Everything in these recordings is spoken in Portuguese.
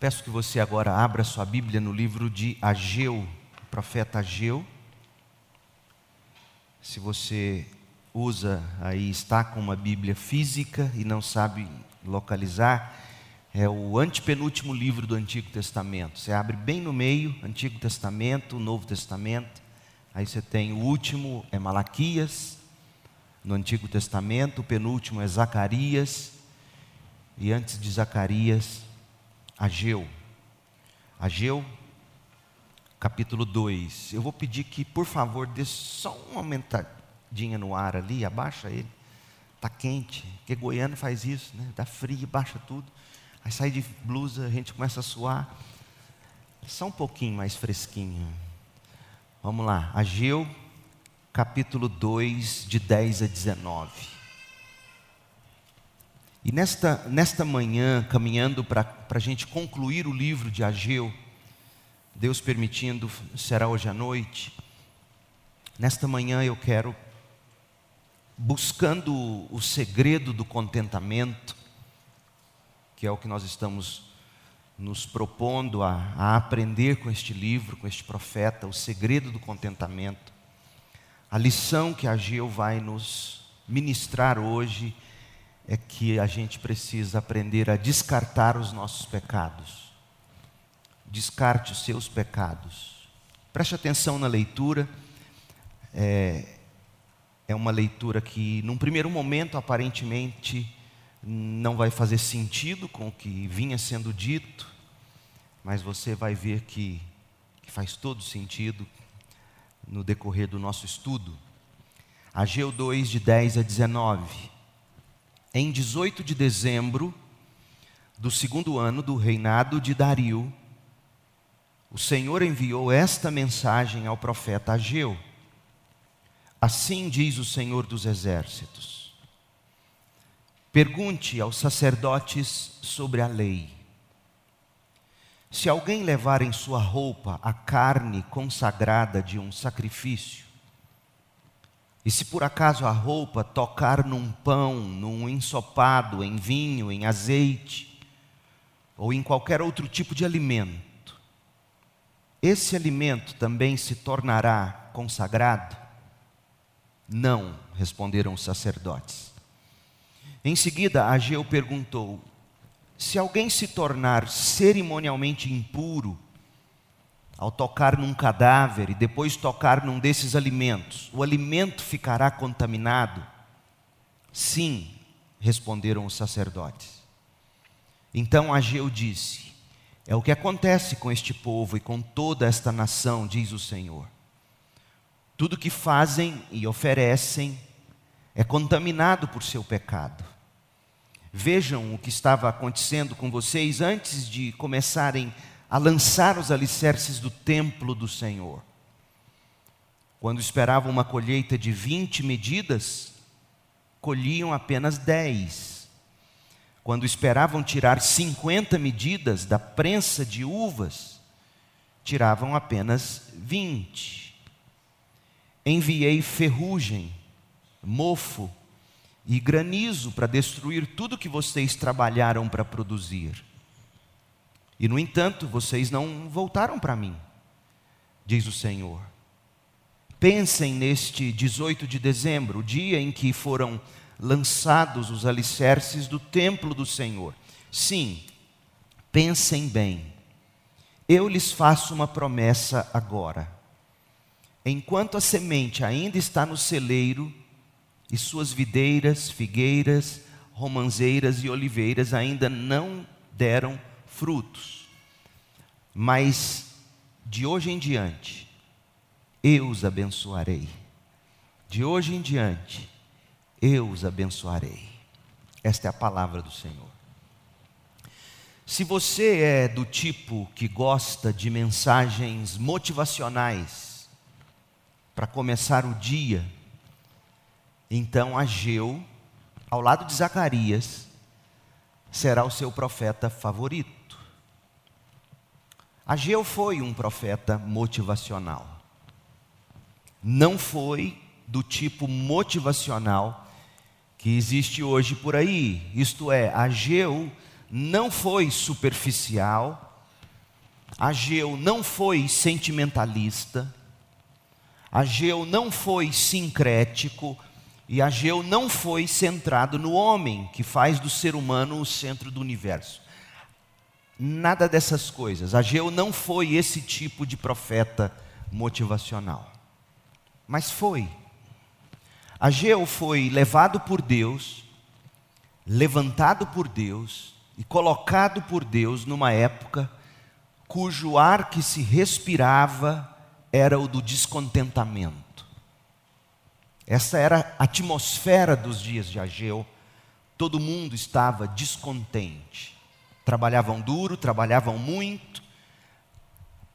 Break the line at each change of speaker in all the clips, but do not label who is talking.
Peço que você agora abra sua Bíblia no livro de Ageu, profeta Ageu. Se você usa aí, está com uma Bíblia física e não sabe localizar, é o antepenúltimo livro do Antigo Testamento. Você abre bem no meio, Antigo Testamento, Novo Testamento. Aí você tem o último é Malaquias, no Antigo Testamento, o penúltimo é Zacarias, e antes de Zacarias, Ageu. Ageu, capítulo 2. Eu vou pedir que, por favor, dê só uma aumentadinha no ar ali, abaixa ele. Está quente, porque goiano faz isso, né? Dá frio, baixa tudo. Aí sai de blusa, a gente começa a suar. Só um pouquinho mais fresquinho. Vamos lá, Ageu, capítulo 2, de 10 a 19. E nesta, nesta manhã, caminhando para a gente concluir o livro de Ageu, Deus permitindo, será hoje à noite. Nesta manhã eu quero, buscando o segredo do contentamento, que é o que nós estamos nos propondo a, a aprender com este livro, com este profeta, o segredo do contentamento, a lição que Ageu vai nos ministrar hoje é que a gente precisa aprender a descartar os nossos pecados. Descarte os seus pecados. Preste atenção na leitura. É, é uma leitura que, num primeiro momento, aparentemente não vai fazer sentido com o que vinha sendo dito, mas você vai ver que, que faz todo sentido no decorrer do nosso estudo. Ageu 2, de 10 a 19 em 18 de dezembro do segundo ano do reinado de Dario, o Senhor enviou esta mensagem ao profeta Ageu. Assim diz o Senhor dos Exércitos: Pergunte aos sacerdotes sobre a lei. Se alguém levar em sua roupa a carne consagrada de um sacrifício, e se por acaso a roupa tocar num pão, num ensopado, em vinho, em azeite, ou em qualquer outro tipo de alimento, esse alimento também se tornará consagrado? Não, responderam os sacerdotes. Em seguida, Ageu perguntou: Se alguém se tornar cerimonialmente impuro, ao tocar num cadáver e depois tocar num desses alimentos, o alimento ficará contaminado? Sim, responderam os sacerdotes. Então Ageu disse: É o que acontece com este povo e com toda esta nação, diz o Senhor. Tudo que fazem e oferecem é contaminado por seu pecado. Vejam o que estava acontecendo com vocês antes de começarem a a lançar os alicerces do templo do Senhor. Quando esperavam uma colheita de 20 medidas, colhiam apenas 10. Quando esperavam tirar 50 medidas da prensa de uvas, tiravam apenas 20. Enviei ferrugem, mofo e granizo para destruir tudo que vocês trabalharam para produzir. E no entanto, vocês não voltaram para mim, diz o Senhor. Pensem neste 18 de dezembro, o dia em que foram lançados os alicerces do templo do Senhor. Sim, pensem bem. Eu lhes faço uma promessa agora. Enquanto a semente ainda está no celeiro, e suas videiras, figueiras, romanzeiras e oliveiras ainda não deram frutos. Mas de hoje em diante, eu os abençoarei. De hoje em diante, eu os abençoarei. Esta é a palavra do Senhor. Se você é do tipo que gosta de mensagens motivacionais para começar o dia, então Ageu, ao lado de Zacarias, será o seu profeta favorito. Ageu foi um profeta motivacional. Não foi do tipo motivacional que existe hoje por aí. Isto é, Ageu não foi superficial Ageu não foi sentimentalista, Ageu não foi sincrético, e Ageu não foi centrado no homem, que faz do ser humano o centro do universo. Nada dessas coisas. Ageu não foi esse tipo de profeta motivacional. Mas foi. Ageu foi levado por Deus, levantado por Deus e colocado por Deus numa época cujo ar que se respirava era o do descontentamento. Essa era a atmosfera dos dias de Ageu. Todo mundo estava descontente. Trabalhavam duro, trabalhavam muito,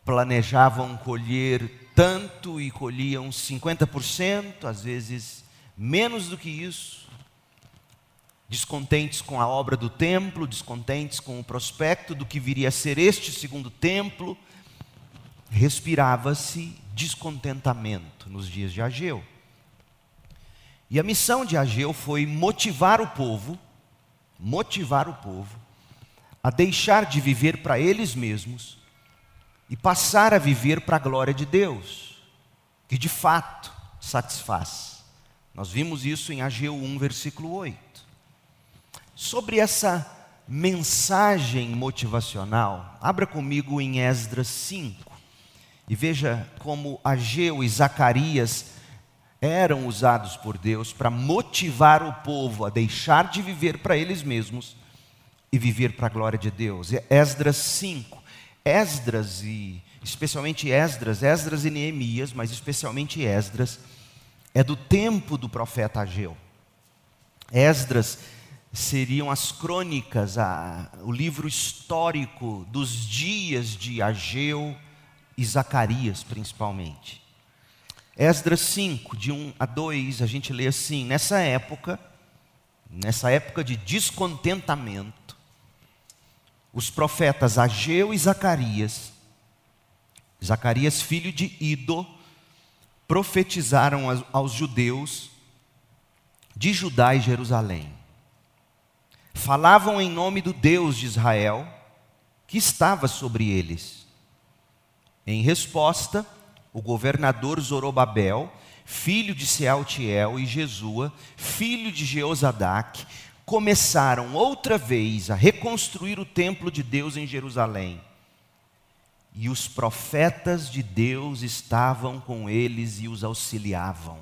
planejavam colher tanto e colhiam 50%, às vezes menos do que isso. Descontentes com a obra do templo, descontentes com o prospecto do que viria a ser este segundo templo, respirava-se descontentamento nos dias de Ageu. E a missão de Ageu foi motivar o povo, motivar o povo a deixar de viver para eles mesmos e passar a viver para a glória de Deus, que de fato satisfaz. Nós vimos isso em Ageu 1, versículo 8. Sobre essa mensagem motivacional, abra comigo em Esdras 5 e veja como Ageu e Zacarias eram usados por Deus para motivar o povo a deixar de viver para eles mesmos e viver para a glória de Deus. Esdras 5. Esdras e especialmente Esdras, Esdras e Neemias, mas especialmente Esdras, é do tempo do profeta Ageu. Esdras seriam as crônicas, a, o livro histórico dos dias de Ageu e Zacarias, principalmente. Esdras 5, de 1 a 2, a gente lê assim: nessa época, nessa época de descontentamento, os profetas Ageu e Zacarias, Zacarias, filho de Ido, profetizaram aos judeus de Judá e Jerusalém. Falavam em nome do Deus de Israel, que estava sobre eles. Em resposta, o governador Zorobabel, filho de Sealtiel, e Jesua, filho de Jeozadac, começaram outra vez a reconstruir o templo de Deus em Jerusalém. E os profetas de Deus estavam com eles e os auxiliavam.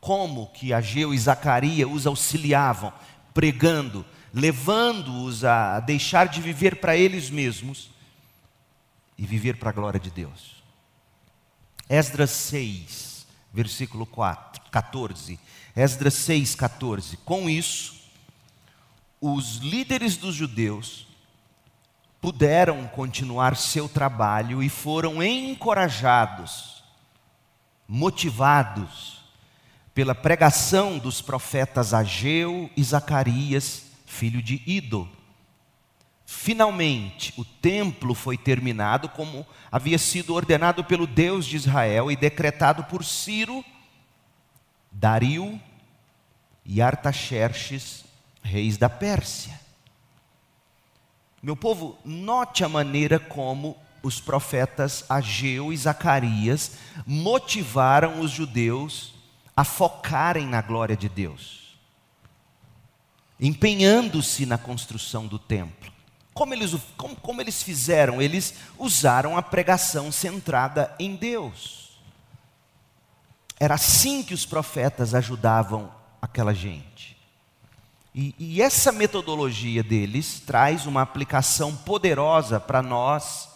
Como que Ageu e Zacarias os auxiliavam? Pregando, levando-os a deixar de viver para eles mesmos e viver para a glória de Deus. Esdras 6, versículo 4, 14. Esdras 6, 14. Com isso, os líderes dos judeus puderam continuar seu trabalho e foram encorajados, motivados pela pregação dos profetas Ageu e Zacarias, filho de Ido. Finalmente, o templo foi terminado como havia sido ordenado pelo Deus de Israel e decretado por Ciro, Dario e Artaxerxes, reis da Pérsia. Meu povo, note a maneira como os profetas Ageu e Zacarias motivaram os judeus a focarem na glória de Deus, empenhando-se na construção do templo. Como eles, como, como eles fizeram? Eles usaram a pregação centrada em Deus. Era assim que os profetas ajudavam aquela gente. E, e essa metodologia deles traz uma aplicação poderosa para nós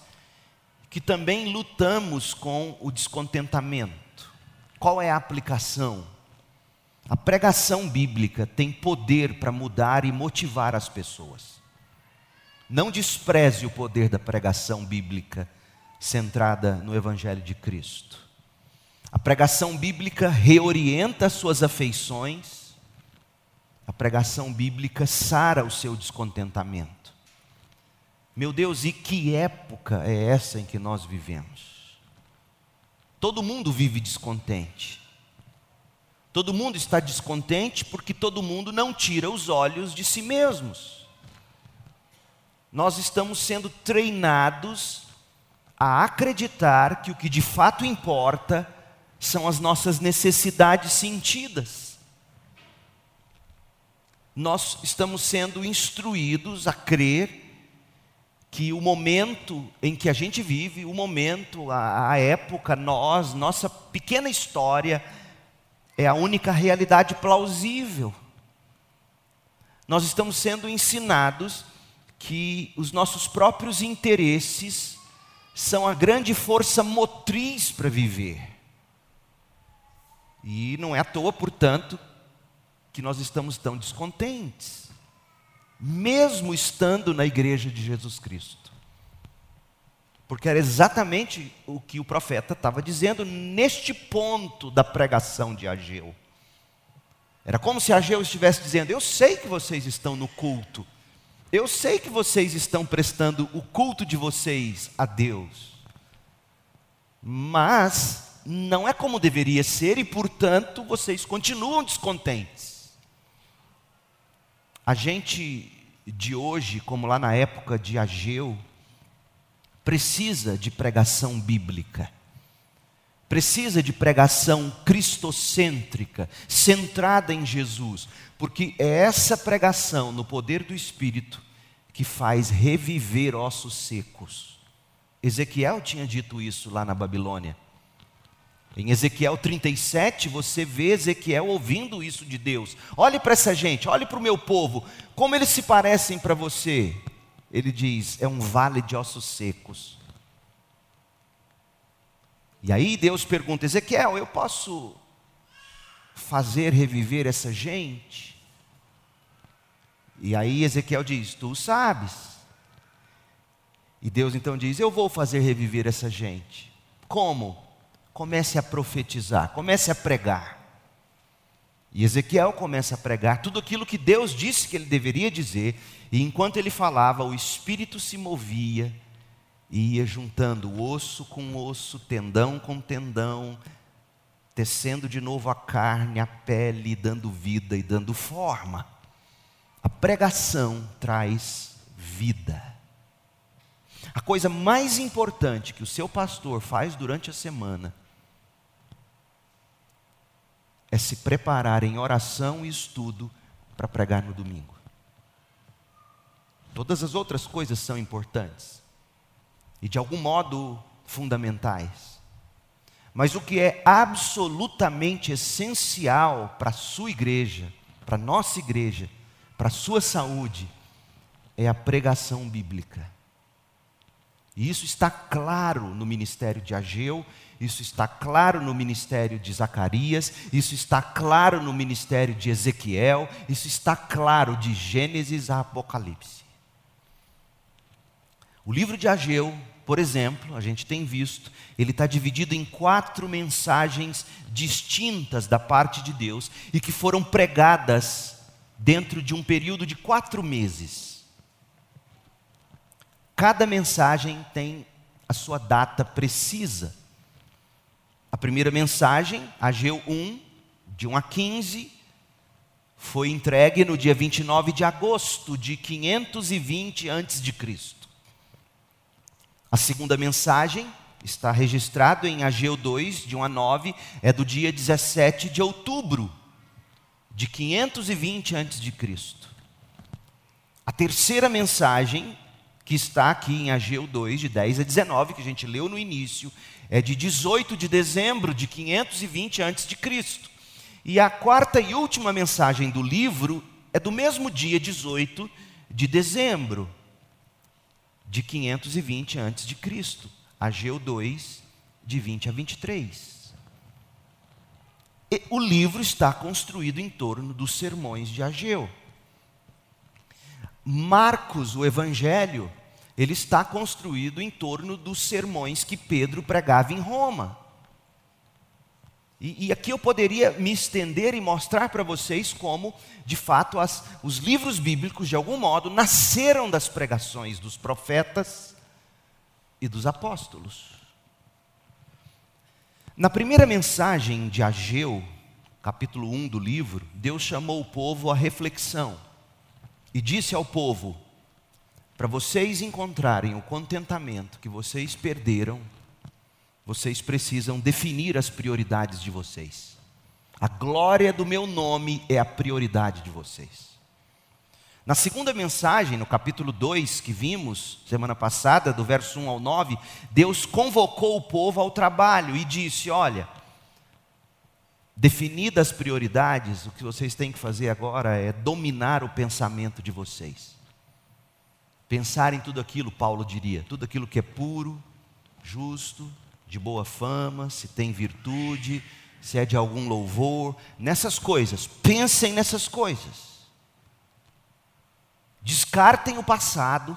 que também lutamos com o descontentamento. Qual é a aplicação? A pregação bíblica tem poder para mudar e motivar as pessoas. Não despreze o poder da pregação bíblica centrada no Evangelho de Cristo. A pregação bíblica reorienta as suas afeições, a pregação bíblica sara o seu descontentamento. Meu Deus, e que época é essa em que nós vivemos? Todo mundo vive descontente. Todo mundo está descontente porque todo mundo não tira os olhos de si mesmos. nós estamos sendo treinados a acreditar que o que de fato importa são as nossas necessidades sentidas. Nós estamos sendo instruídos a crer que o momento em que a gente vive, o momento, a, a época, nós, nossa pequena história, é a única realidade plausível. Nós estamos sendo ensinados que os nossos próprios interesses são a grande força motriz para viver. E não é à toa, portanto, que nós estamos tão descontentes mesmo estando na igreja de Jesus Cristo. Porque era exatamente o que o profeta estava dizendo neste ponto da pregação de Ageu. Era como se Ageu estivesse dizendo: Eu sei que vocês estão no culto, eu sei que vocês estão prestando o culto de vocês a Deus, mas não é como deveria ser e, portanto, vocês continuam descontentes. A gente de hoje, como lá na época de Ageu, precisa de pregação bíblica, precisa de pregação cristocêntrica, centrada em Jesus, porque é essa pregação no poder do Espírito que faz reviver ossos secos. Ezequiel tinha dito isso lá na Babilônia. Em Ezequiel 37, você vê Ezequiel ouvindo isso de Deus. Olhe para essa gente, olhe para o meu povo, como eles se parecem para você. Ele diz: é um vale de ossos secos. E aí Deus pergunta: Ezequiel, eu posso fazer reviver essa gente? E aí Ezequiel diz: Tu sabes. E Deus então diz: Eu vou fazer reviver essa gente. Como? Comece a profetizar, comece a pregar. E Ezequiel começa a pregar tudo aquilo que Deus disse que ele deveria dizer, e enquanto ele falava, o espírito se movia e ia juntando osso com osso, tendão com tendão, tecendo de novo a carne, a pele, dando vida e dando forma. A pregação traz vida. A coisa mais importante que o seu pastor faz durante a semana é se preparar em oração e estudo para pregar no domingo. Todas as outras coisas são importantes e de algum modo fundamentais. Mas o que é absolutamente essencial para a sua igreja, para a nossa igreja, para a sua saúde, é a pregação bíblica. E isso está claro no ministério de Ageu isso está claro no ministério de Zacarias, isso está claro no ministério de Ezequiel, isso está claro de Gênesis a Apocalipse. O livro de Ageu, por exemplo, a gente tem visto, ele está dividido em quatro mensagens distintas da parte de Deus e que foram pregadas dentro de um período de quatro meses. Cada mensagem tem a sua data precisa. A primeira mensagem, Ageu 1, de 1 a 15, foi entregue no dia 29 de agosto de 520 a.C. A segunda mensagem está registrado em Ageu 2, de 1 a 9, é do dia 17 de outubro de 520 a.C. A terceira mensagem, que está aqui em Ageu 2, de 10 a 19, que a gente leu no início, é de 18 de dezembro de 520 a.C. E a quarta e última mensagem do livro é do mesmo dia 18 de dezembro de 520 a.C. Ageu 2, de 20 a 23. E o livro está construído em torno dos sermões de Ageu. Marcos, o Evangelho, ele está construído em torno dos sermões que Pedro pregava em Roma. E, e aqui eu poderia me estender e mostrar para vocês como, de fato, as, os livros bíblicos, de algum modo, nasceram das pregações dos profetas e dos apóstolos. Na primeira mensagem de Ageu, capítulo 1 do livro, Deus chamou o povo à reflexão e disse ao povo: para vocês encontrarem o contentamento que vocês perderam, vocês precisam definir as prioridades de vocês. A glória do meu nome é a prioridade de vocês. Na segunda mensagem, no capítulo 2, que vimos semana passada, do verso 1 ao 9, Deus convocou o povo ao trabalho e disse: Olha, definidas as prioridades, o que vocês têm que fazer agora é dominar o pensamento de vocês. Pensar em tudo aquilo, Paulo diria, tudo aquilo que é puro, justo, de boa fama, se tem virtude, se é de algum louvor, nessas coisas, pensem nessas coisas. Descartem o passado,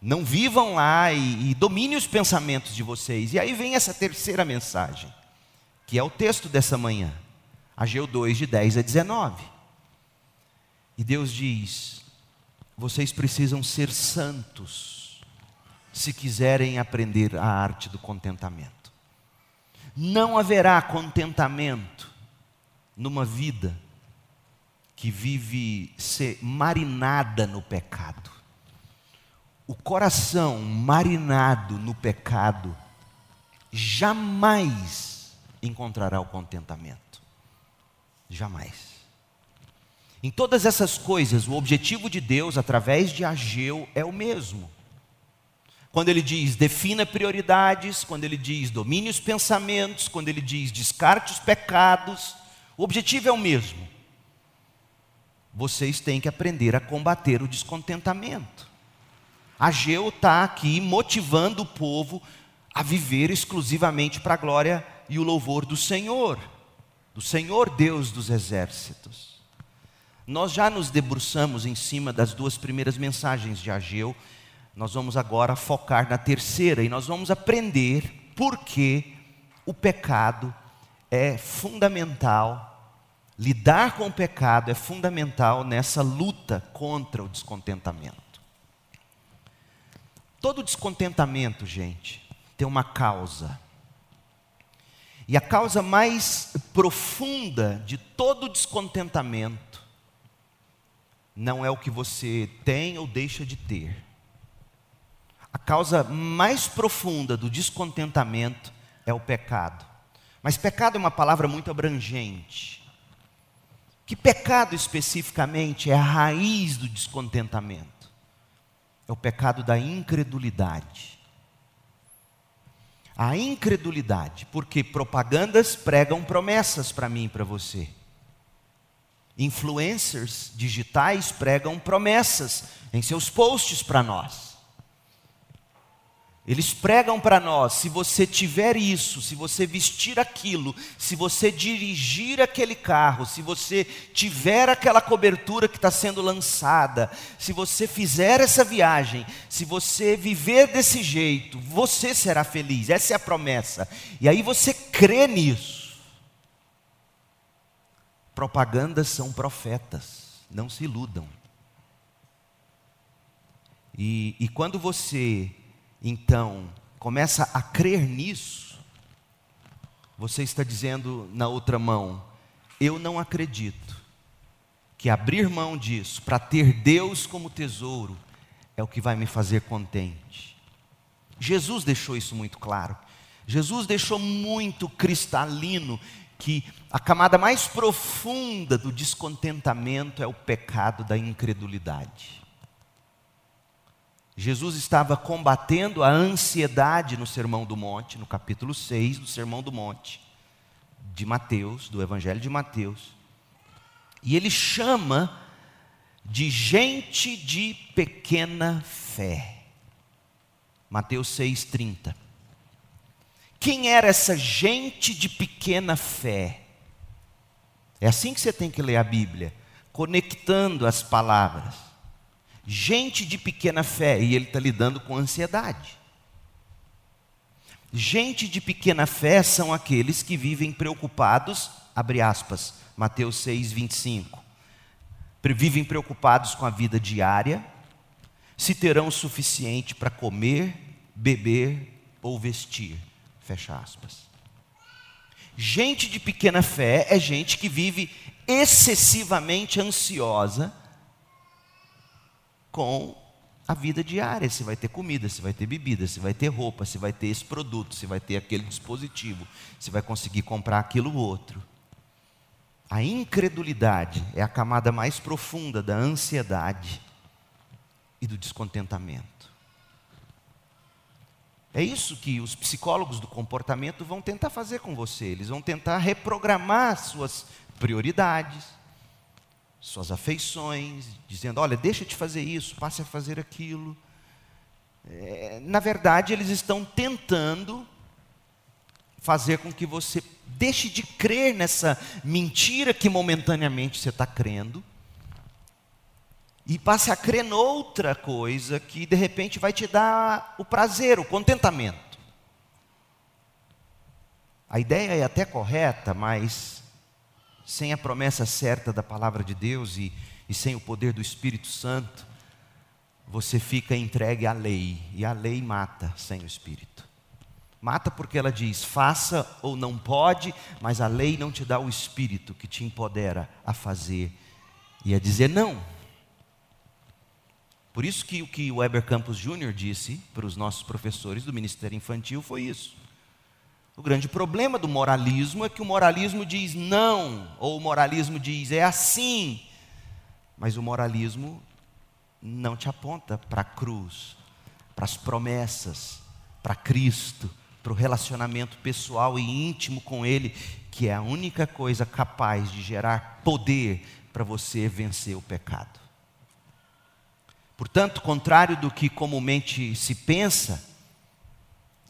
não vivam lá e, e dominem os pensamentos de vocês. E aí vem essa terceira mensagem, que é o texto dessa manhã, Ageu 2, de 10 a 19. E Deus diz: vocês precisam ser santos, se quiserem aprender a arte do contentamento. Não haverá contentamento numa vida que vive ser marinada no pecado. O coração marinado no pecado jamais encontrará o contentamento. Jamais. Em todas essas coisas, o objetivo de Deus através de Ageu é o mesmo. Quando ele diz defina prioridades, quando ele diz domine os pensamentos, quando ele diz descarte os pecados, o objetivo é o mesmo vocês têm que aprender a combater o descontentamento. Ageu está aqui motivando o povo a viver exclusivamente para a glória e o louvor do Senhor, do Senhor Deus dos exércitos. Nós já nos debruçamos em cima das duas primeiras mensagens de Ageu, nós vamos agora focar na terceira e nós vamos aprender por que o pecado é fundamental Lidar com o pecado é fundamental nessa luta contra o descontentamento. Todo descontentamento, gente, tem uma causa. E a causa mais profunda de todo descontentamento não é o que você tem ou deixa de ter. A causa mais profunda do descontentamento é o pecado. Mas pecado é uma palavra muito abrangente. Que pecado especificamente é a raiz do descontentamento? É o pecado da incredulidade. A incredulidade, porque propagandas pregam promessas para mim e para você. Influencers digitais pregam promessas em seus posts para nós. Eles pregam para nós: se você tiver isso, se você vestir aquilo, se você dirigir aquele carro, se você tiver aquela cobertura que está sendo lançada, se você fizer essa viagem, se você viver desse jeito, você será feliz. Essa é a promessa. E aí você crê nisso. Propagandas são profetas, não se iludam. E, e quando você então começa a crer nisso, você está dizendo na outra mão: eu não acredito que abrir mão disso para ter Deus como tesouro é o que vai me fazer contente. Jesus deixou isso muito claro. Jesus deixou muito cristalino que a camada mais profunda do descontentamento é o pecado da incredulidade. Jesus estava combatendo a ansiedade no Sermão do Monte, no capítulo 6 do Sermão do Monte, de Mateus, do Evangelho de Mateus. E ele chama de gente de pequena fé. Mateus 6,30. Quem era essa gente de pequena fé? É assim que você tem que ler a Bíblia, conectando as palavras gente de pequena fé, e ele está lidando com ansiedade. Gente de pequena fé são aqueles que vivem preocupados, abre aspas, Mateus 6, 25. Vivem preocupados com a vida diária, se terão o suficiente para comer, beber ou vestir, fecha aspas. Gente de pequena fé é gente que vive excessivamente ansiosa com a vida diária. Se vai ter comida, se vai ter bebida, se vai ter roupa, se vai ter esse produto, se vai ter aquele dispositivo, se vai conseguir comprar aquilo outro. A incredulidade é a camada mais profunda da ansiedade e do descontentamento. É isso que os psicólogos do comportamento vão tentar fazer com você. Eles vão tentar reprogramar suas prioridades, suas afeições, dizendo: olha, deixa de fazer isso, passe a fazer aquilo. É, na verdade, eles estão tentando fazer com que você deixe de crer nessa mentira que momentaneamente você está crendo e passe a crer noutra coisa que de repente vai te dar o prazer, o contentamento. A ideia é até correta, mas sem a promessa certa da palavra de Deus e, e sem o poder do Espírito Santo, você fica entregue à lei, e a lei mata sem o Espírito. Mata porque ela diz: faça ou não pode, mas a lei não te dá o Espírito que te empodera a fazer e a dizer não. Por isso que o que Weber Campos Jr. disse para os nossos professores do Ministério Infantil foi isso. O grande problema do moralismo é que o moralismo diz não, ou o moralismo diz é assim, mas o moralismo não te aponta para a cruz, para as promessas, para Cristo, para o relacionamento pessoal e íntimo com Ele, que é a única coisa capaz de gerar poder para você vencer o pecado. Portanto, contrário do que comumente se pensa,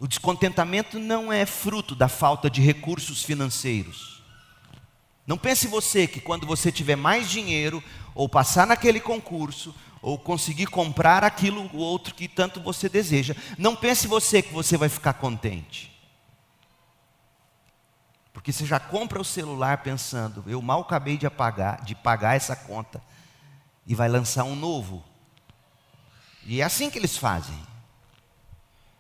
o descontentamento não é fruto da falta de recursos financeiros. Não pense você que quando você tiver mais dinheiro, ou passar naquele concurso, ou conseguir comprar aquilo ou outro que tanto você deseja, não pense você que você vai ficar contente. Porque você já compra o celular pensando, eu mal acabei de pagar, de pagar essa conta, e vai lançar um novo. E é assim que eles fazem.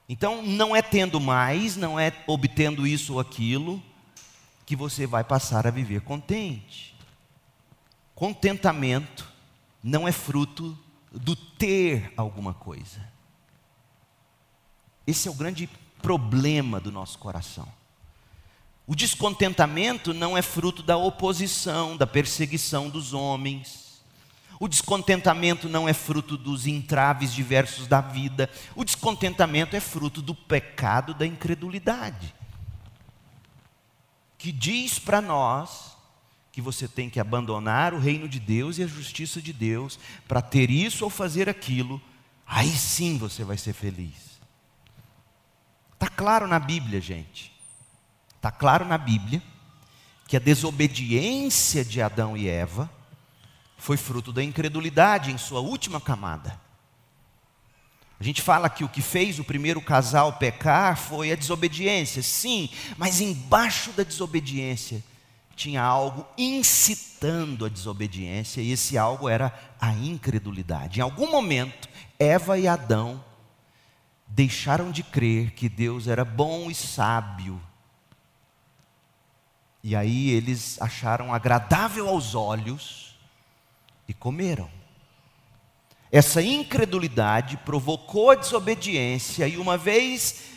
Então, não é tendo mais, não é obtendo isso ou aquilo, que você vai passar a viver contente. Contentamento não é fruto do ter alguma coisa. Esse é o grande problema do nosso coração. O descontentamento não é fruto da oposição, da perseguição dos homens. O descontentamento não é fruto dos entraves diversos da vida. O descontentamento é fruto do pecado da incredulidade. Que diz para nós que você tem que abandonar o reino de Deus e a justiça de Deus para ter isso ou fazer aquilo, aí sim você vai ser feliz. Está claro na Bíblia, gente. Está claro na Bíblia que a desobediência de Adão e Eva foi fruto da incredulidade em sua última camada. A gente fala que o que fez o primeiro casal pecar foi a desobediência, sim, mas embaixo da desobediência tinha algo incitando a desobediência, e esse algo era a incredulidade. Em algum momento, Eva e Adão deixaram de crer que Deus era bom e sábio. E aí eles acharam agradável aos olhos e comeram. Essa incredulidade provocou a desobediência, e uma vez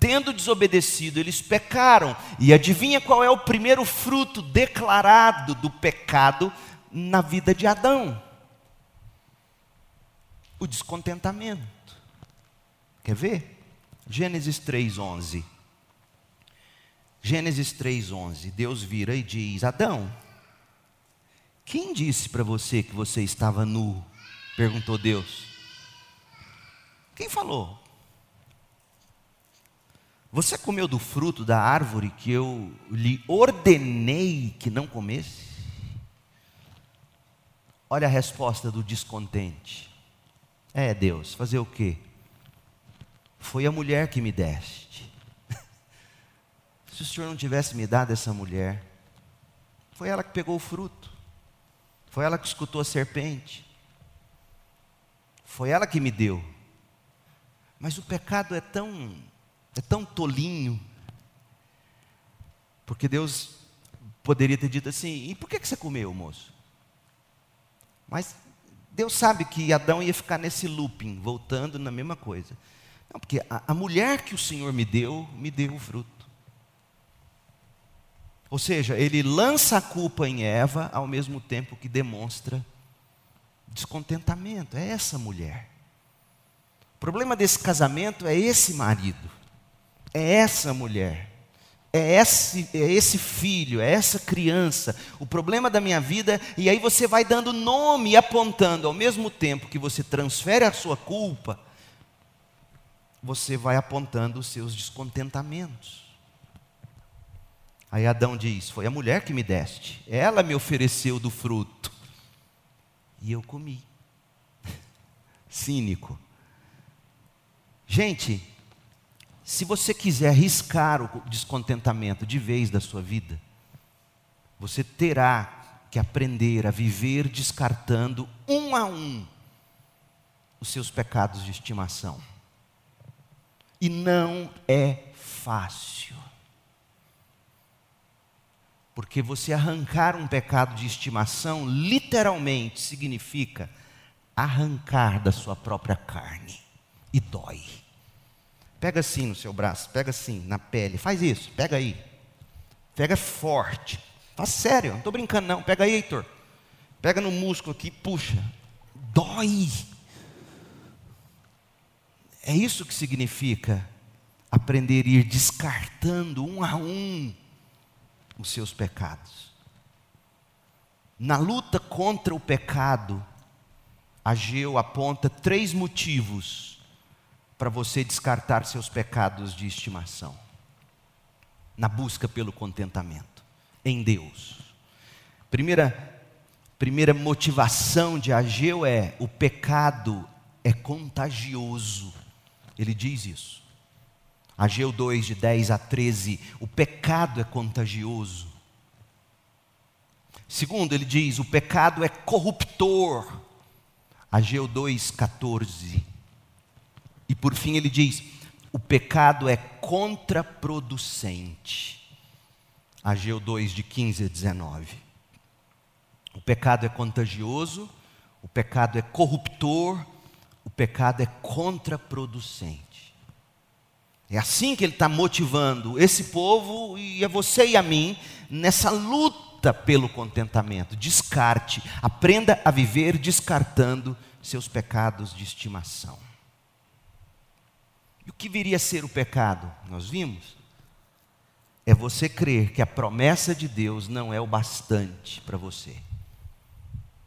tendo desobedecido, eles pecaram. E adivinha qual é o primeiro fruto declarado do pecado na vida de Adão? O descontentamento. Quer ver? Gênesis 3:11. Gênesis 3:11. Deus vira e diz: Adão, quem disse para você que você estava nu? Perguntou Deus. Quem falou? Você comeu do fruto da árvore que eu lhe ordenei que não comesse? Olha a resposta do descontente. É, Deus, fazer o quê? Foi a mulher que me deste. Se o Senhor não tivesse me dado essa mulher, foi ela que pegou o fruto. Foi ela que escutou a serpente. Foi ela que me deu. Mas o pecado é tão é tão tolinho. Porque Deus poderia ter dito assim: "E por que que você comeu, moço?" Mas Deus sabe que Adão ia ficar nesse looping, voltando na mesma coisa. Não, porque a, a mulher que o Senhor me deu, me deu o fruto. Ou seja, ele lança a culpa em Eva ao mesmo tempo que demonstra descontentamento. É essa mulher. O problema desse casamento é esse marido, é essa mulher, é esse, é esse filho, é essa criança. O problema da minha vida, e aí você vai dando nome e apontando, ao mesmo tempo que você transfere a sua culpa, você vai apontando os seus descontentamentos. Aí Adão diz: Foi a mulher que me deste, ela me ofereceu do fruto, e eu comi. Cínico. Gente, se você quiser arriscar o descontentamento de vez da sua vida, você terá que aprender a viver descartando um a um os seus pecados de estimação. E não é fácil. Porque você arrancar um pecado de estimação, literalmente significa arrancar da sua própria carne e dói. Pega assim no seu braço, pega assim na pele, faz isso, pega aí. Pega forte. Faz sério, não estou brincando não. Pega aí, Heitor. Pega no músculo aqui, puxa. Dói. É isso que significa aprender a ir descartando um a um os seus pecados. Na luta contra o pecado, Ageu aponta três motivos para você descartar seus pecados de estimação, na busca pelo contentamento em Deus. Primeira, primeira motivação de Ageu é: o pecado é contagioso. Ele diz isso. Ageu 2, de 10 a 13: o pecado é contagioso. Segundo, ele diz: o pecado é corruptor. Ageu 2, 14. E por fim ele diz: o pecado é contraproducente. Ageu 2, de 15 a 19. O pecado é contagioso, o pecado é corruptor, o pecado é contraproducente. É assim que ele está motivando esse povo e a você e a mim nessa luta pelo contentamento. Descarte, aprenda a viver descartando seus pecados de estimação. E o que viria a ser o pecado? Nós vimos. É você crer que a promessa de Deus não é o bastante para você.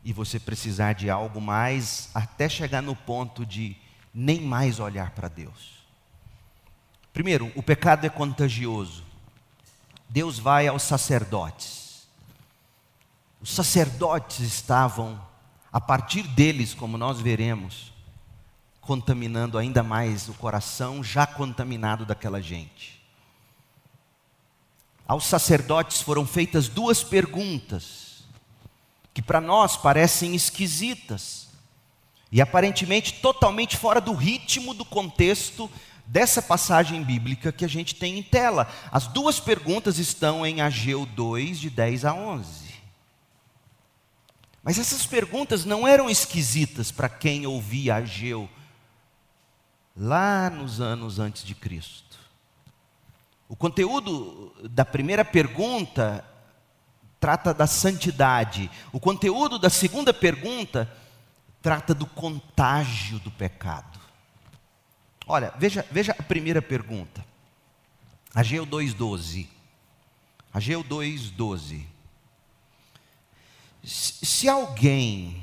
E você precisar de algo mais, até chegar no ponto de nem mais olhar para Deus. Primeiro, o pecado é contagioso. Deus vai aos sacerdotes. Os sacerdotes estavam, a partir deles, como nós veremos, contaminando ainda mais o coração já contaminado daquela gente. Aos sacerdotes foram feitas duas perguntas, que para nós parecem esquisitas, e aparentemente totalmente fora do ritmo, do contexto dessa passagem bíblica que a gente tem em tela. As duas perguntas estão em Ageu 2, de 10 a 11. Mas essas perguntas não eram esquisitas para quem ouvia Ageu lá nos anos antes de Cristo. O conteúdo da primeira pergunta trata da santidade. O conteúdo da segunda pergunta trata do contágio do pecado. Olha, veja, veja a primeira pergunta. Ageu 2,12. Ageu 2,12. Se alguém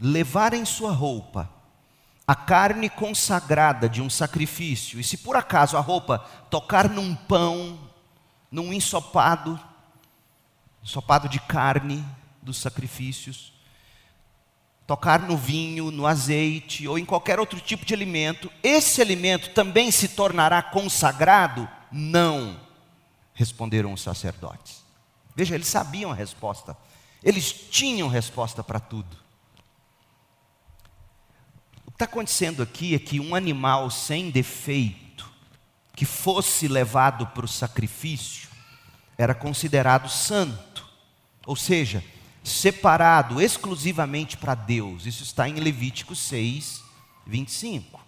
levar em sua roupa a carne consagrada de um sacrifício, e se por acaso a roupa tocar num pão, num ensopado, ensopado de carne dos sacrifícios, tocar no vinho, no azeite ou em qualquer outro tipo de alimento, esse alimento também se tornará consagrado? Não, responderam os sacerdotes. Veja, eles sabiam a resposta, eles tinham resposta para tudo está acontecendo aqui é que um animal sem defeito, que fosse levado para o sacrifício, era considerado santo. Ou seja, separado exclusivamente para Deus. Isso está em Levítico 6, 25.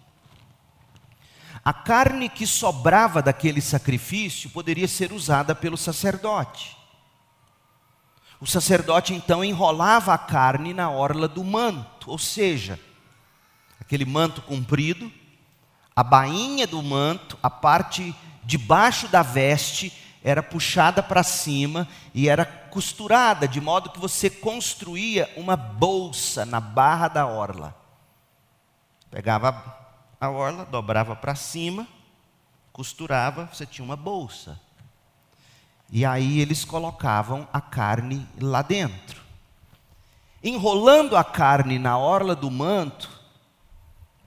A carne que sobrava daquele sacrifício poderia ser usada pelo sacerdote. O sacerdote então enrolava a carne na orla do manto, ou seja, aquele manto comprido, a bainha do manto, a parte debaixo da veste, era puxada para cima e era costurada, de modo que você construía uma bolsa na barra da orla. Pegava a orla, dobrava para cima, costurava, você tinha uma bolsa. E aí eles colocavam a carne lá dentro. Enrolando a carne na orla do manto,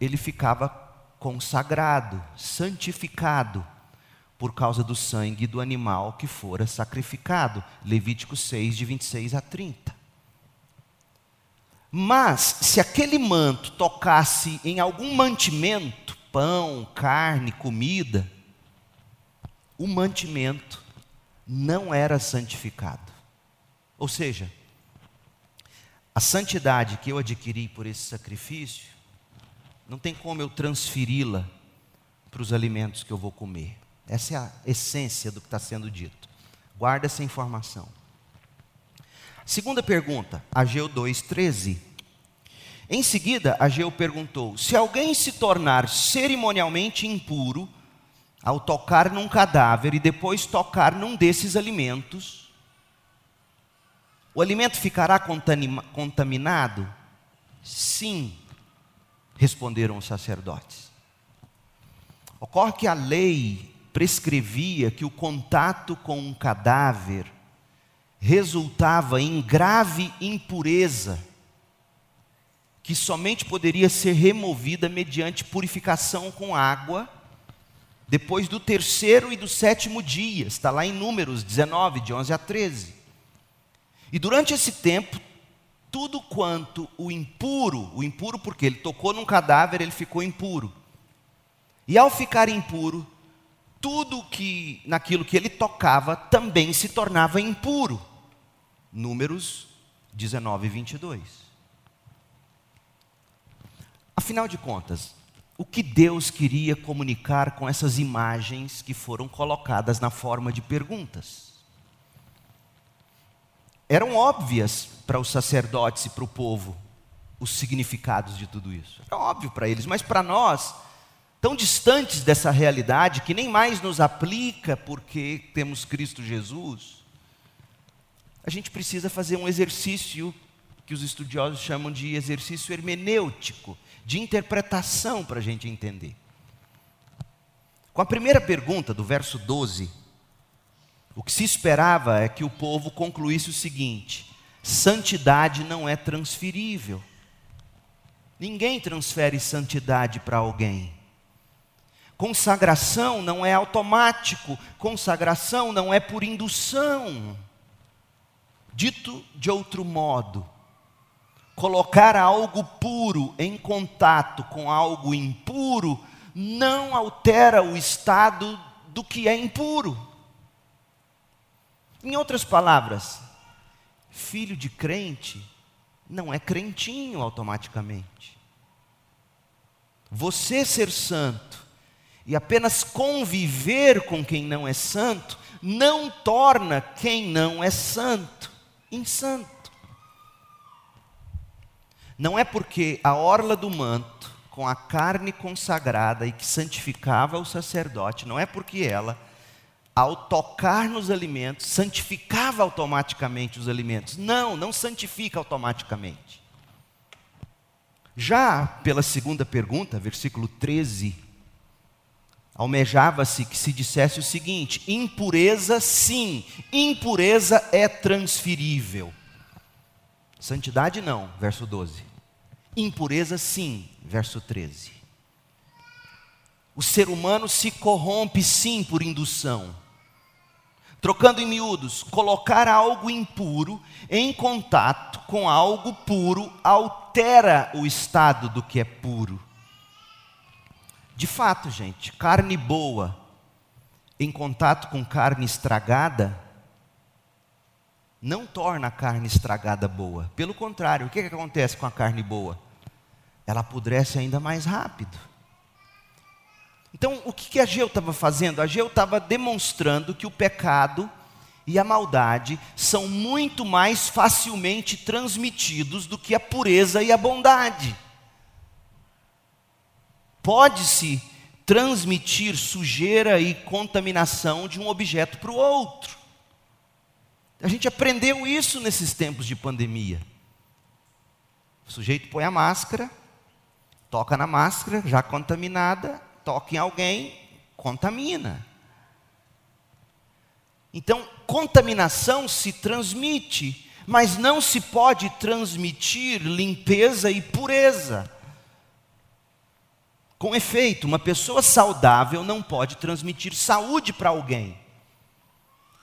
ele ficava consagrado, santificado, por causa do sangue do animal que fora sacrificado. Levítico 6, de 26 a 30. Mas, se aquele manto tocasse em algum mantimento, pão, carne, comida, o mantimento não era santificado. Ou seja, a santidade que eu adquiri por esse sacrifício, não tem como eu transferi-la para os alimentos que eu vou comer. Essa é a essência do que está sendo dito. Guarda essa informação. Segunda pergunta, Ageu 2,13. Em seguida, Ageu perguntou: Se alguém se tornar cerimonialmente impuro, ao tocar num cadáver e depois tocar num desses alimentos, o alimento ficará contaminado? Sim, responderam os sacerdotes. Ocorre que a lei prescrevia que o contato com um cadáver resultava em grave impureza, que somente poderia ser removida mediante purificação com água depois do terceiro e do sétimo dia, está lá em Números 19, de 11 a 13. E durante esse tempo, tudo quanto o impuro, o impuro porque ele tocou num cadáver, ele ficou impuro. E ao ficar impuro, tudo que naquilo que ele tocava também se tornava impuro. Números 19 e 22. Afinal de contas, o que Deus queria comunicar com essas imagens que foram colocadas na forma de perguntas. Eram óbvias para os sacerdotes e para o povo os significados de tudo isso. Era óbvio para eles, mas para nós, tão distantes dessa realidade que nem mais nos aplica porque temos Cristo Jesus, a gente precisa fazer um exercício que os estudiosos chamam de exercício hermenêutico de interpretação para a gente entender. Com a primeira pergunta do verso 12, o que se esperava é que o povo concluísse o seguinte: santidade não é transferível. Ninguém transfere santidade para alguém. Consagração não é automático, consagração não é por indução. Dito de outro modo, Colocar algo puro em contato com algo impuro não altera o estado do que é impuro. Em outras palavras, filho de crente não é crentinho automaticamente. Você ser santo e apenas conviver com quem não é santo não torna quem não é santo insanto. Não é porque a orla do manto, com a carne consagrada e que santificava o sacerdote, não é porque ela, ao tocar nos alimentos, santificava automaticamente os alimentos. Não, não santifica automaticamente. Já pela segunda pergunta, versículo 13, almejava-se que se dissesse o seguinte: impureza, sim, impureza é transferível. Santidade não, verso 12. Impureza, sim, verso 13. O ser humano se corrompe, sim, por indução. Trocando em miúdos, colocar algo impuro em contato com algo puro altera o estado do que é puro. De fato, gente, carne boa em contato com carne estragada não torna a carne estragada boa. Pelo contrário, o que, que acontece com a carne boa? Ela apodrece ainda mais rápido. Então, o que, que a Geu estava fazendo? A Geu estava demonstrando que o pecado e a maldade são muito mais facilmente transmitidos do que a pureza e a bondade. Pode-se transmitir sujeira e contaminação de um objeto para o outro. A gente aprendeu isso nesses tempos de pandemia. O sujeito põe a máscara, toca na máscara, já contaminada, toca em alguém, contamina. Então, contaminação se transmite, mas não se pode transmitir limpeza e pureza. Com efeito, uma pessoa saudável não pode transmitir saúde para alguém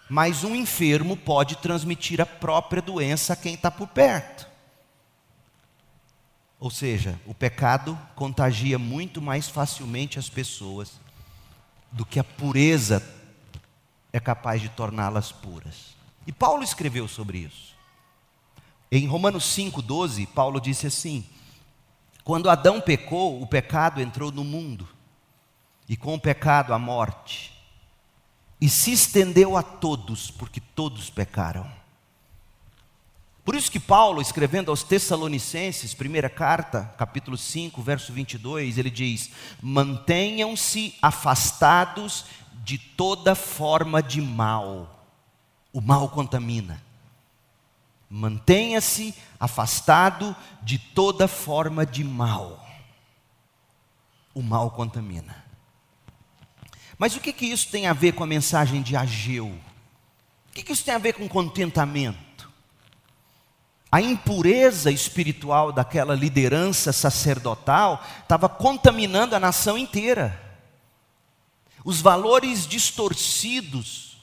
mas um enfermo pode transmitir a própria doença a quem está por perto. Ou seja, o pecado contagia muito mais facilmente as pessoas do que a pureza é capaz de torná-las puras. E Paulo escreveu sobre isso. Em Romanos 5,12, Paulo disse assim: Quando Adão pecou, o pecado entrou no mundo, e com o pecado a morte e se estendeu a todos, porque todos pecaram. Por isso que Paulo, escrevendo aos Tessalonicenses, primeira carta, capítulo 5, verso 22, ele diz: Mantenham-se afastados de toda forma de mal. O mal contamina. Mantenha-se afastado de toda forma de mal. O mal contamina. Mas o que, que isso tem a ver com a mensagem de Ageu? O que, que isso tem a ver com contentamento? A impureza espiritual daquela liderança sacerdotal estava contaminando a nação inteira. Os valores distorcidos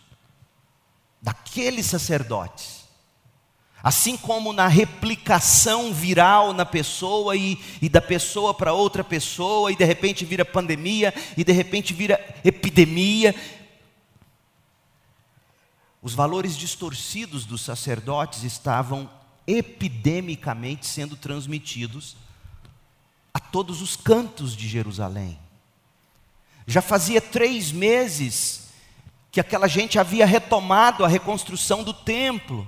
daqueles sacerdotes Assim como na replicação viral na pessoa e, e da pessoa para outra pessoa, e de repente vira pandemia, e de repente vira epidemia. Os valores distorcidos dos sacerdotes estavam epidemicamente sendo transmitidos a todos os cantos de Jerusalém. Já fazia três meses que aquela gente havia retomado a reconstrução do templo.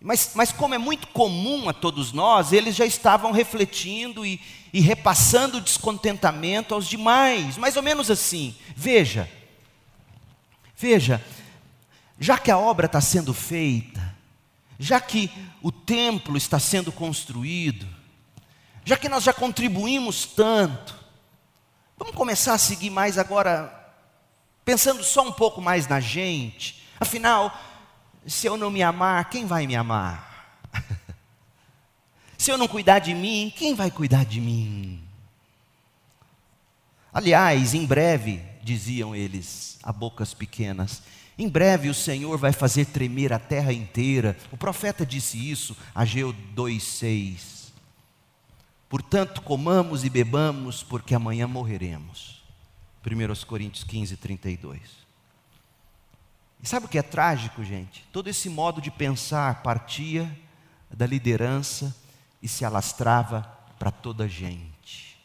Mas, mas, como é muito comum a todos nós, eles já estavam refletindo e, e repassando descontentamento aos demais, mais ou menos assim. Veja, veja, já que a obra está sendo feita, já que o templo está sendo construído, já que nós já contribuímos tanto, vamos começar a seguir mais agora, pensando só um pouco mais na gente. Afinal, se eu não me amar, quem vai me amar? Se eu não cuidar de mim, quem vai cuidar de mim? Aliás, em breve, diziam eles, a bocas pequenas, em breve o Senhor vai fazer tremer a terra inteira. O profeta disse isso, Ageu 2,6. Portanto, comamos e bebamos, porque amanhã morreremos. 1 Coríntios 15, 32. E sabe o que é trágico, gente? Todo esse modo de pensar partia da liderança e se alastrava para toda a gente.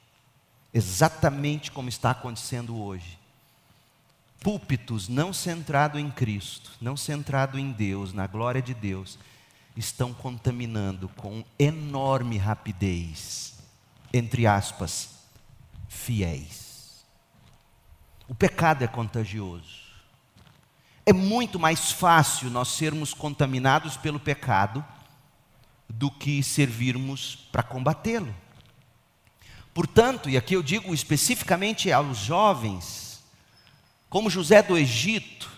Exatamente como está acontecendo hoje. Púlpitos não centrados em Cristo, não centrados em Deus, na glória de Deus, estão contaminando com enorme rapidez, entre aspas, fiéis. O pecado é contagioso. É muito mais fácil nós sermos contaminados pelo pecado do que servirmos para combatê-lo. Portanto, e aqui eu digo especificamente aos jovens, como José do Egito,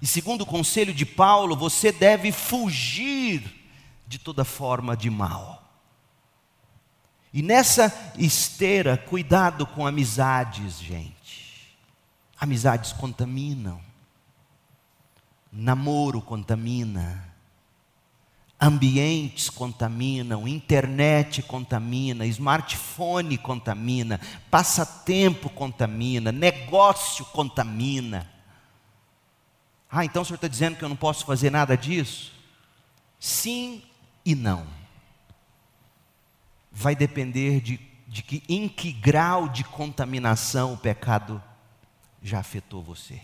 e segundo o conselho de Paulo, você deve fugir de toda forma de mal. E nessa esteira, cuidado com amizades, gente. Amizades contaminam. Namoro contamina, ambientes contaminam, internet contamina, smartphone contamina, passatempo contamina, negócio contamina. Ah, então o senhor está dizendo que eu não posso fazer nada disso? Sim e não. Vai depender de, de que, em que grau de contaminação o pecado já afetou você.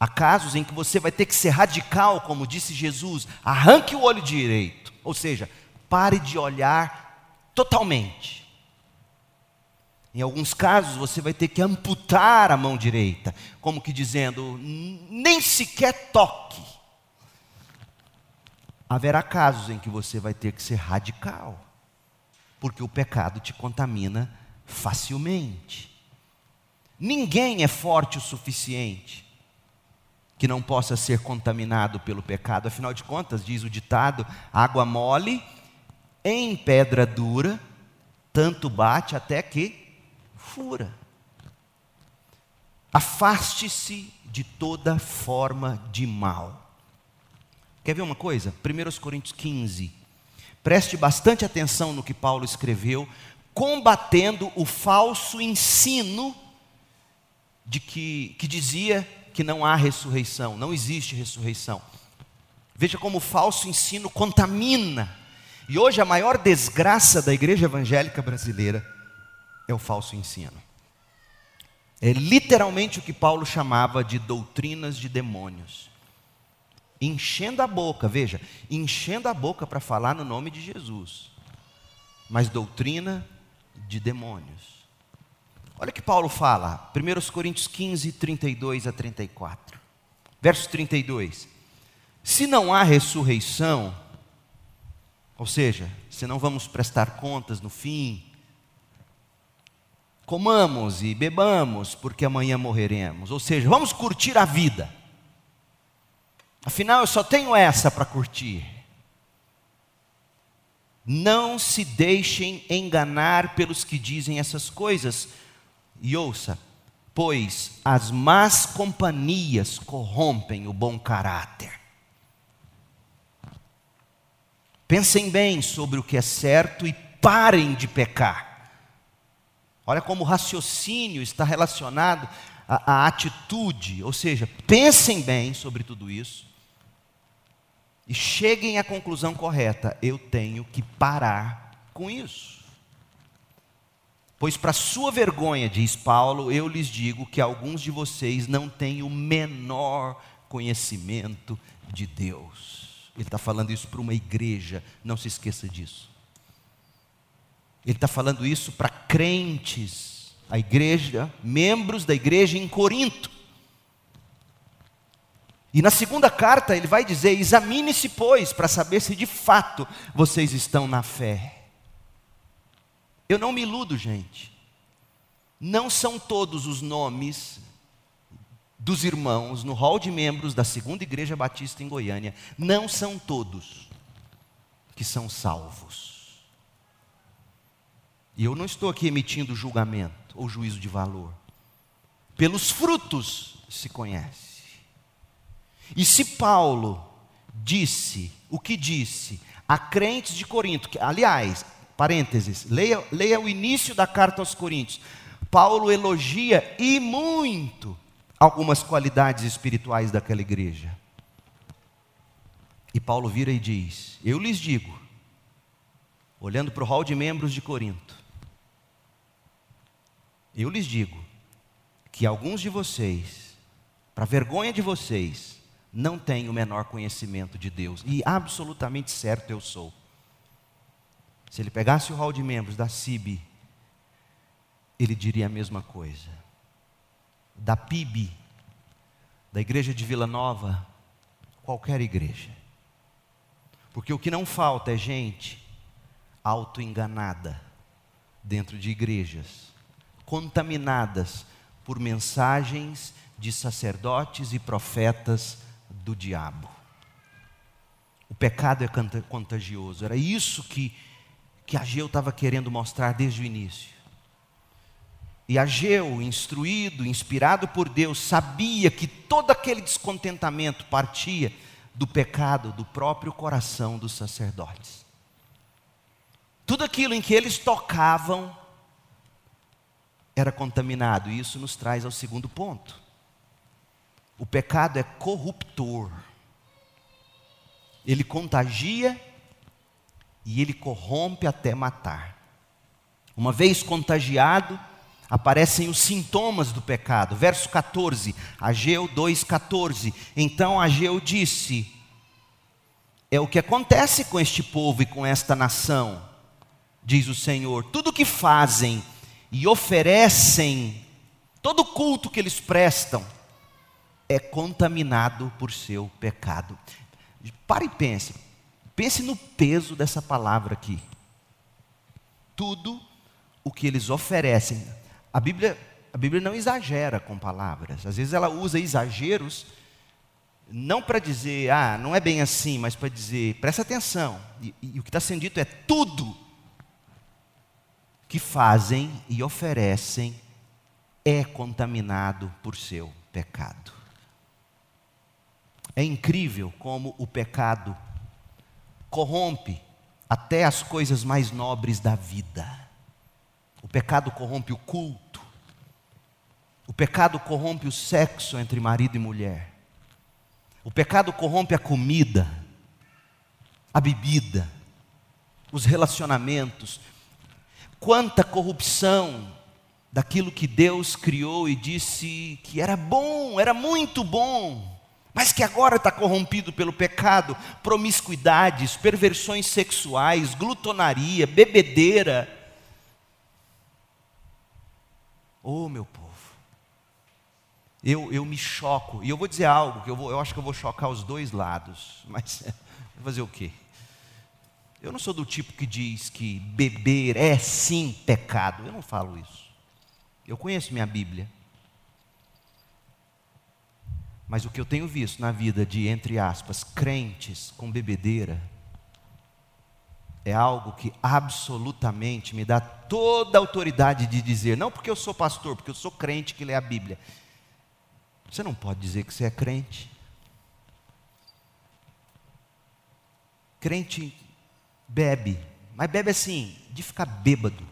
Há casos em que você vai ter que ser radical, como disse Jesus, arranque o olho direito, ou seja, pare de olhar totalmente. Em alguns casos você vai ter que amputar a mão direita, como que dizendo, nem sequer toque. Haverá casos em que você vai ter que ser radical, porque o pecado te contamina facilmente. Ninguém é forte o suficiente que não possa ser contaminado pelo pecado. Afinal de contas, diz o ditado: água mole em pedra dura, tanto bate até que fura. Afaste-se de toda forma de mal. Quer ver uma coisa? 1 Coríntios 15. Preste bastante atenção no que Paulo escreveu, combatendo o falso ensino de que, que dizia que não há ressurreição, não existe ressurreição. Veja como o falso ensino contamina. E hoje a maior desgraça da igreja evangélica brasileira é o falso ensino. É literalmente o que Paulo chamava de doutrinas de demônios. Enchendo a boca, veja, enchendo a boca para falar no nome de Jesus, mas doutrina de demônios. Olha o que Paulo fala, 1 Coríntios 15, 32 a 34. Verso 32. Se não há ressurreição, ou seja, se não vamos prestar contas no fim, comamos e bebamos, porque amanhã morreremos. Ou seja, vamos curtir a vida. Afinal, eu só tenho essa para curtir. Não se deixem enganar pelos que dizem essas coisas e ouça, pois as más companhias corrompem o bom caráter. Pensem bem sobre o que é certo e parem de pecar. Olha como o raciocínio está relacionado à, à atitude, ou seja, pensem bem sobre tudo isso e cheguem à conclusão correta: eu tenho que parar com isso. Pois para sua vergonha, diz Paulo, eu lhes digo que alguns de vocês não têm o menor conhecimento de Deus. Ele está falando isso para uma igreja, não se esqueça disso. Ele está falando isso para crentes, a igreja, membros da igreja em Corinto. E na segunda carta ele vai dizer: examine-se, pois, para saber se de fato vocês estão na fé. Eu não me iludo, gente. Não são todos os nomes dos irmãos no hall de membros da Segunda Igreja Batista em Goiânia, não são todos que são salvos. E eu não estou aqui emitindo julgamento ou juízo de valor. Pelos frutos se conhece. E se Paulo disse o que disse a crentes de Corinto, que, aliás, Parênteses, leia, leia o início da carta aos Coríntios. Paulo elogia e muito algumas qualidades espirituais daquela igreja. E Paulo vira e diz: Eu lhes digo, olhando para o hall de membros de Corinto, eu lhes digo que alguns de vocês, para vergonha de vocês, não têm o menor conhecimento de Deus, e absolutamente certo eu sou. Se ele pegasse o hall de membros da CIB, ele diria a mesma coisa. Da PIB, da igreja de Vila Nova, qualquer igreja. Porque o que não falta é gente autoenganada dentro de igrejas, contaminadas por mensagens de sacerdotes e profetas do diabo. O pecado é contagioso, era isso que que Ageu estava querendo mostrar desde o início. E Ageu, instruído, inspirado por Deus, sabia que todo aquele descontentamento partia do pecado do próprio coração dos sacerdotes. Tudo aquilo em que eles tocavam era contaminado, e isso nos traz ao segundo ponto. O pecado é corruptor. Ele contagia e ele corrompe até matar. Uma vez contagiado, aparecem os sintomas do pecado. Verso 14, Ageu 2,14. Então Ageu disse: É o que acontece com este povo e com esta nação, diz o Senhor. Tudo que fazem e oferecem, todo culto que eles prestam, é contaminado por seu pecado. Pare e pense, pense no peso dessa palavra aqui. Tudo o que eles oferecem, a Bíblia, a Bíblia não exagera com palavras. Às vezes ela usa exageros não para dizer, ah, não é bem assim, mas para dizer, presta atenção. E, e o que está sendo dito é tudo que fazem e oferecem é contaminado por seu pecado. É incrível como o pecado corrompe até as coisas mais nobres da vida. O pecado corrompe o culto. O pecado corrompe o sexo entre marido e mulher. O pecado corrompe a comida, a bebida, os relacionamentos. Quanta corrupção daquilo que Deus criou e disse que era bom, era muito bom, mas que agora está corrompido pelo pecado, promiscuidades, perversões sexuais, glutonaria, bebedeira Oh, meu povo. Eu, eu me choco. E eu vou dizer algo que eu, vou, eu acho que eu vou chocar os dois lados. Mas fazer o quê? Eu não sou do tipo que diz que beber é sim pecado. Eu não falo isso. Eu conheço minha Bíblia. Mas o que eu tenho visto na vida de, entre aspas, crentes com bebedeira, é algo que absolutamente me dá toda a autoridade de dizer, não porque eu sou pastor, porque eu sou crente que lê a Bíblia. Você não pode dizer que você é crente. Crente bebe, mas bebe assim, de ficar bêbado.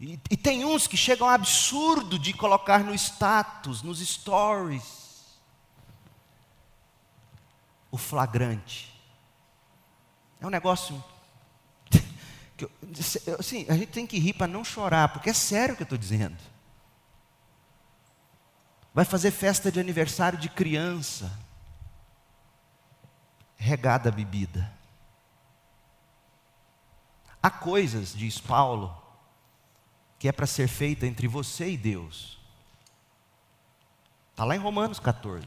E, e tem uns que chegam ao absurdo de colocar no status, nos stories, o flagrante. É um negócio. Que eu, assim, a gente tem que rir para não chorar, porque é sério o que eu estou dizendo. Vai fazer festa de aniversário de criança, regada a bebida. Há coisas, diz Paulo, que é para ser feita entre você e Deus. Está lá em Romanos 14.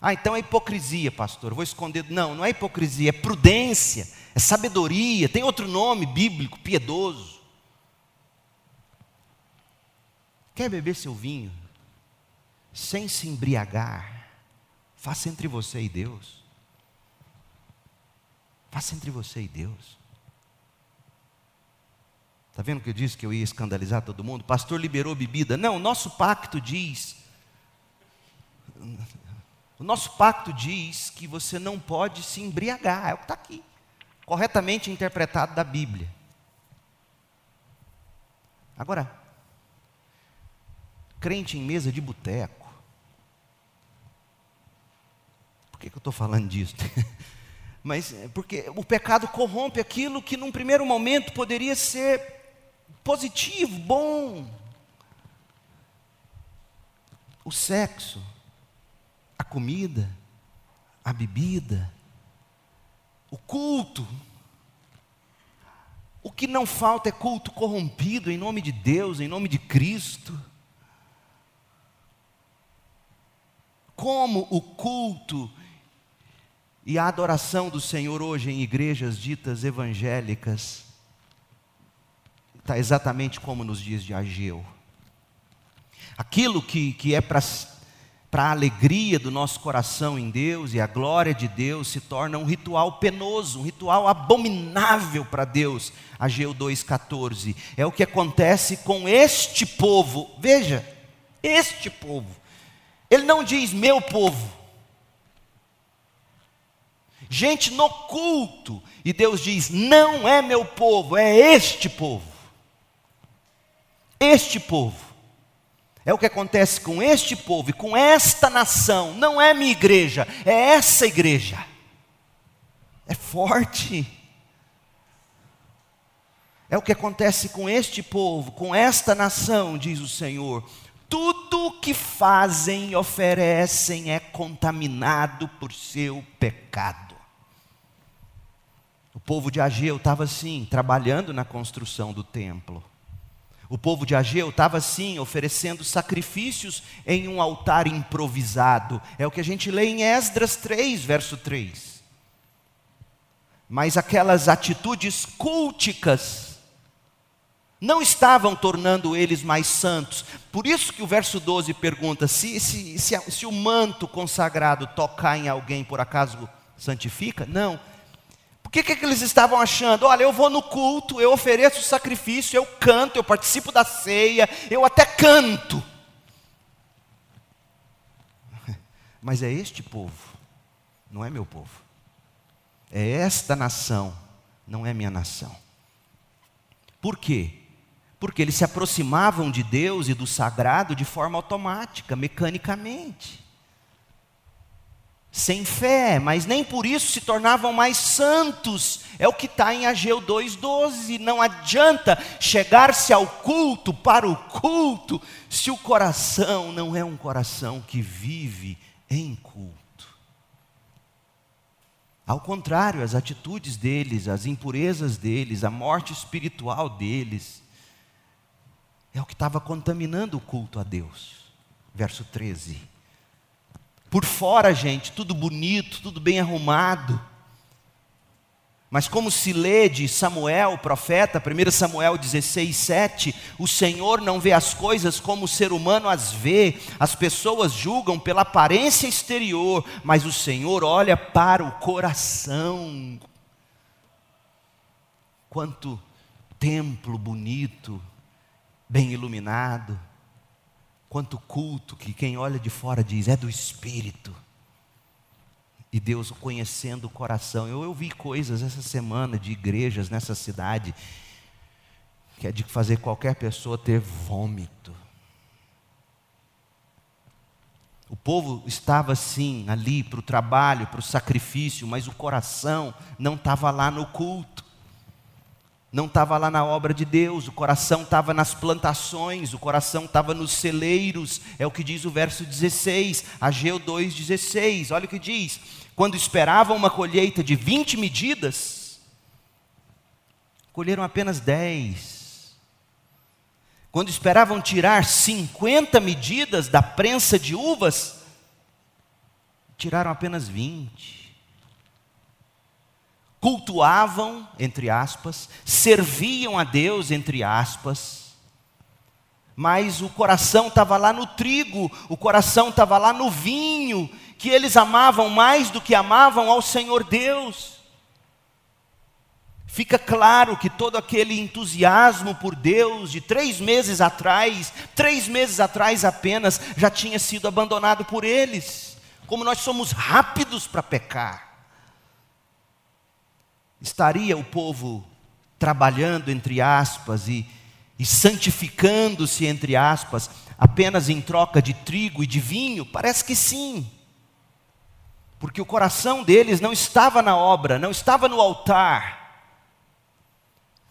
Ah, então é hipocrisia, pastor. vou esconder. Não, não é hipocrisia, é prudência, é sabedoria. Tem outro nome bíblico, piedoso. Quer beber seu vinho sem se embriagar? Faça entre você e Deus. Faça entre você e Deus. Está vendo que eu disse que eu ia escandalizar todo mundo? Pastor liberou bebida. Não, o nosso pacto diz o nosso pacto diz que você não pode se embriagar, é o que está aqui, corretamente interpretado da Bíblia. Agora, crente em mesa de boteco, por que, que eu estou falando disso? Mas é porque o pecado corrompe aquilo que num primeiro momento poderia ser positivo, bom. O sexo a comida, a bebida, o culto. O que não falta é culto corrompido em nome de Deus, em nome de Cristo. Como o culto e a adoração do Senhor hoje em igrejas ditas evangélicas está exatamente como nos dias de Ageu. Aquilo que, que é para a alegria do nosso coração em Deus e a glória de Deus se torna um ritual penoso, um ritual abominável para Deus. Ageu 2,14. É o que acontece com este povo. Veja, este povo. Ele não diz meu povo. Gente no culto. E Deus diz: não é meu povo, é este povo. Este povo É o que acontece com este povo e com esta nação. Não é minha igreja, é essa igreja. É forte. É o que acontece com este povo, com esta nação, diz o Senhor. Tudo que fazem e oferecem é contaminado por seu pecado. O povo de Ageu estava assim, trabalhando na construção do templo. O povo de Ageu estava assim, oferecendo sacrifícios em um altar improvisado. É o que a gente lê em Esdras 3, verso 3. Mas aquelas atitudes culticas não estavam tornando eles mais santos. Por isso que o verso 12 pergunta: se, se, se, se o manto consagrado tocar em alguém, por acaso santifica? Não. Que, que eles estavam achando? Olha, eu vou no culto, eu ofereço sacrifício, eu canto, eu participo da ceia, eu até canto. Mas é este povo, não é meu povo. É esta nação, não é minha nação. Por quê? porque eles se aproximavam de Deus e do sagrado de forma automática, mecanicamente. Sem fé, mas nem por isso se tornavam mais santos. É o que está em Ageu 2,12. Não adianta chegar-se ao culto, para o culto, se o coração não é um coração que vive em culto. Ao contrário, as atitudes deles, as impurezas deles, a morte espiritual deles, é o que estava contaminando o culto a Deus. Verso 13. Por fora, gente, tudo bonito, tudo bem arrumado. Mas como se lê de Samuel, o profeta, 1 Samuel 16, 7, o Senhor não vê as coisas como o ser humano as vê, as pessoas julgam pela aparência exterior, mas o Senhor olha para o coração. Quanto templo bonito, bem iluminado, quanto culto que quem olha de fora diz é do Espírito. E Deus conhecendo o coração. Eu ouvi coisas essa semana de igrejas nessa cidade que é de fazer qualquer pessoa ter vômito. O povo estava assim, ali para o trabalho, para o sacrifício, mas o coração não estava lá no culto não estava lá na obra de Deus, o coração estava nas plantações, o coração estava nos celeiros, é o que diz o verso 16, Ageu 2,16, olha o que diz: quando esperavam uma colheita de 20 medidas, colheram apenas 10. Quando esperavam tirar 50 medidas da prensa de uvas, tiraram apenas 20 cultuavam, entre aspas, serviam a Deus, entre aspas, mas o coração estava lá no trigo, o coração estava lá no vinho, que eles amavam mais do que amavam ao Senhor Deus. Fica claro que todo aquele entusiasmo por Deus de três meses atrás, três meses atrás apenas, já tinha sido abandonado por eles. Como nós somos rápidos para pecar. Estaria o povo trabalhando, entre aspas, e, e santificando-se, entre aspas, apenas em troca de trigo e de vinho? Parece que sim. Porque o coração deles não estava na obra, não estava no altar.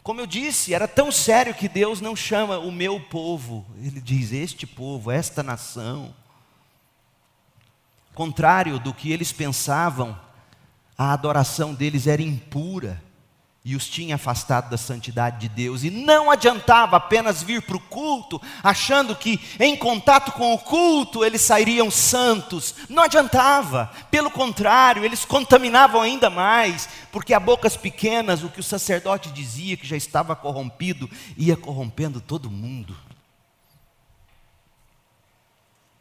Como eu disse, era tão sério que Deus não chama o meu povo, Ele diz: este povo, esta nação. Contrário do que eles pensavam, a adoração deles era impura e os tinha afastado da santidade de Deus. E não adiantava apenas vir para o culto, achando que em contato com o culto eles sairiam santos. Não adiantava, pelo contrário, eles contaminavam ainda mais, porque a bocas pequenas, o que o sacerdote dizia que já estava corrompido, ia corrompendo todo mundo.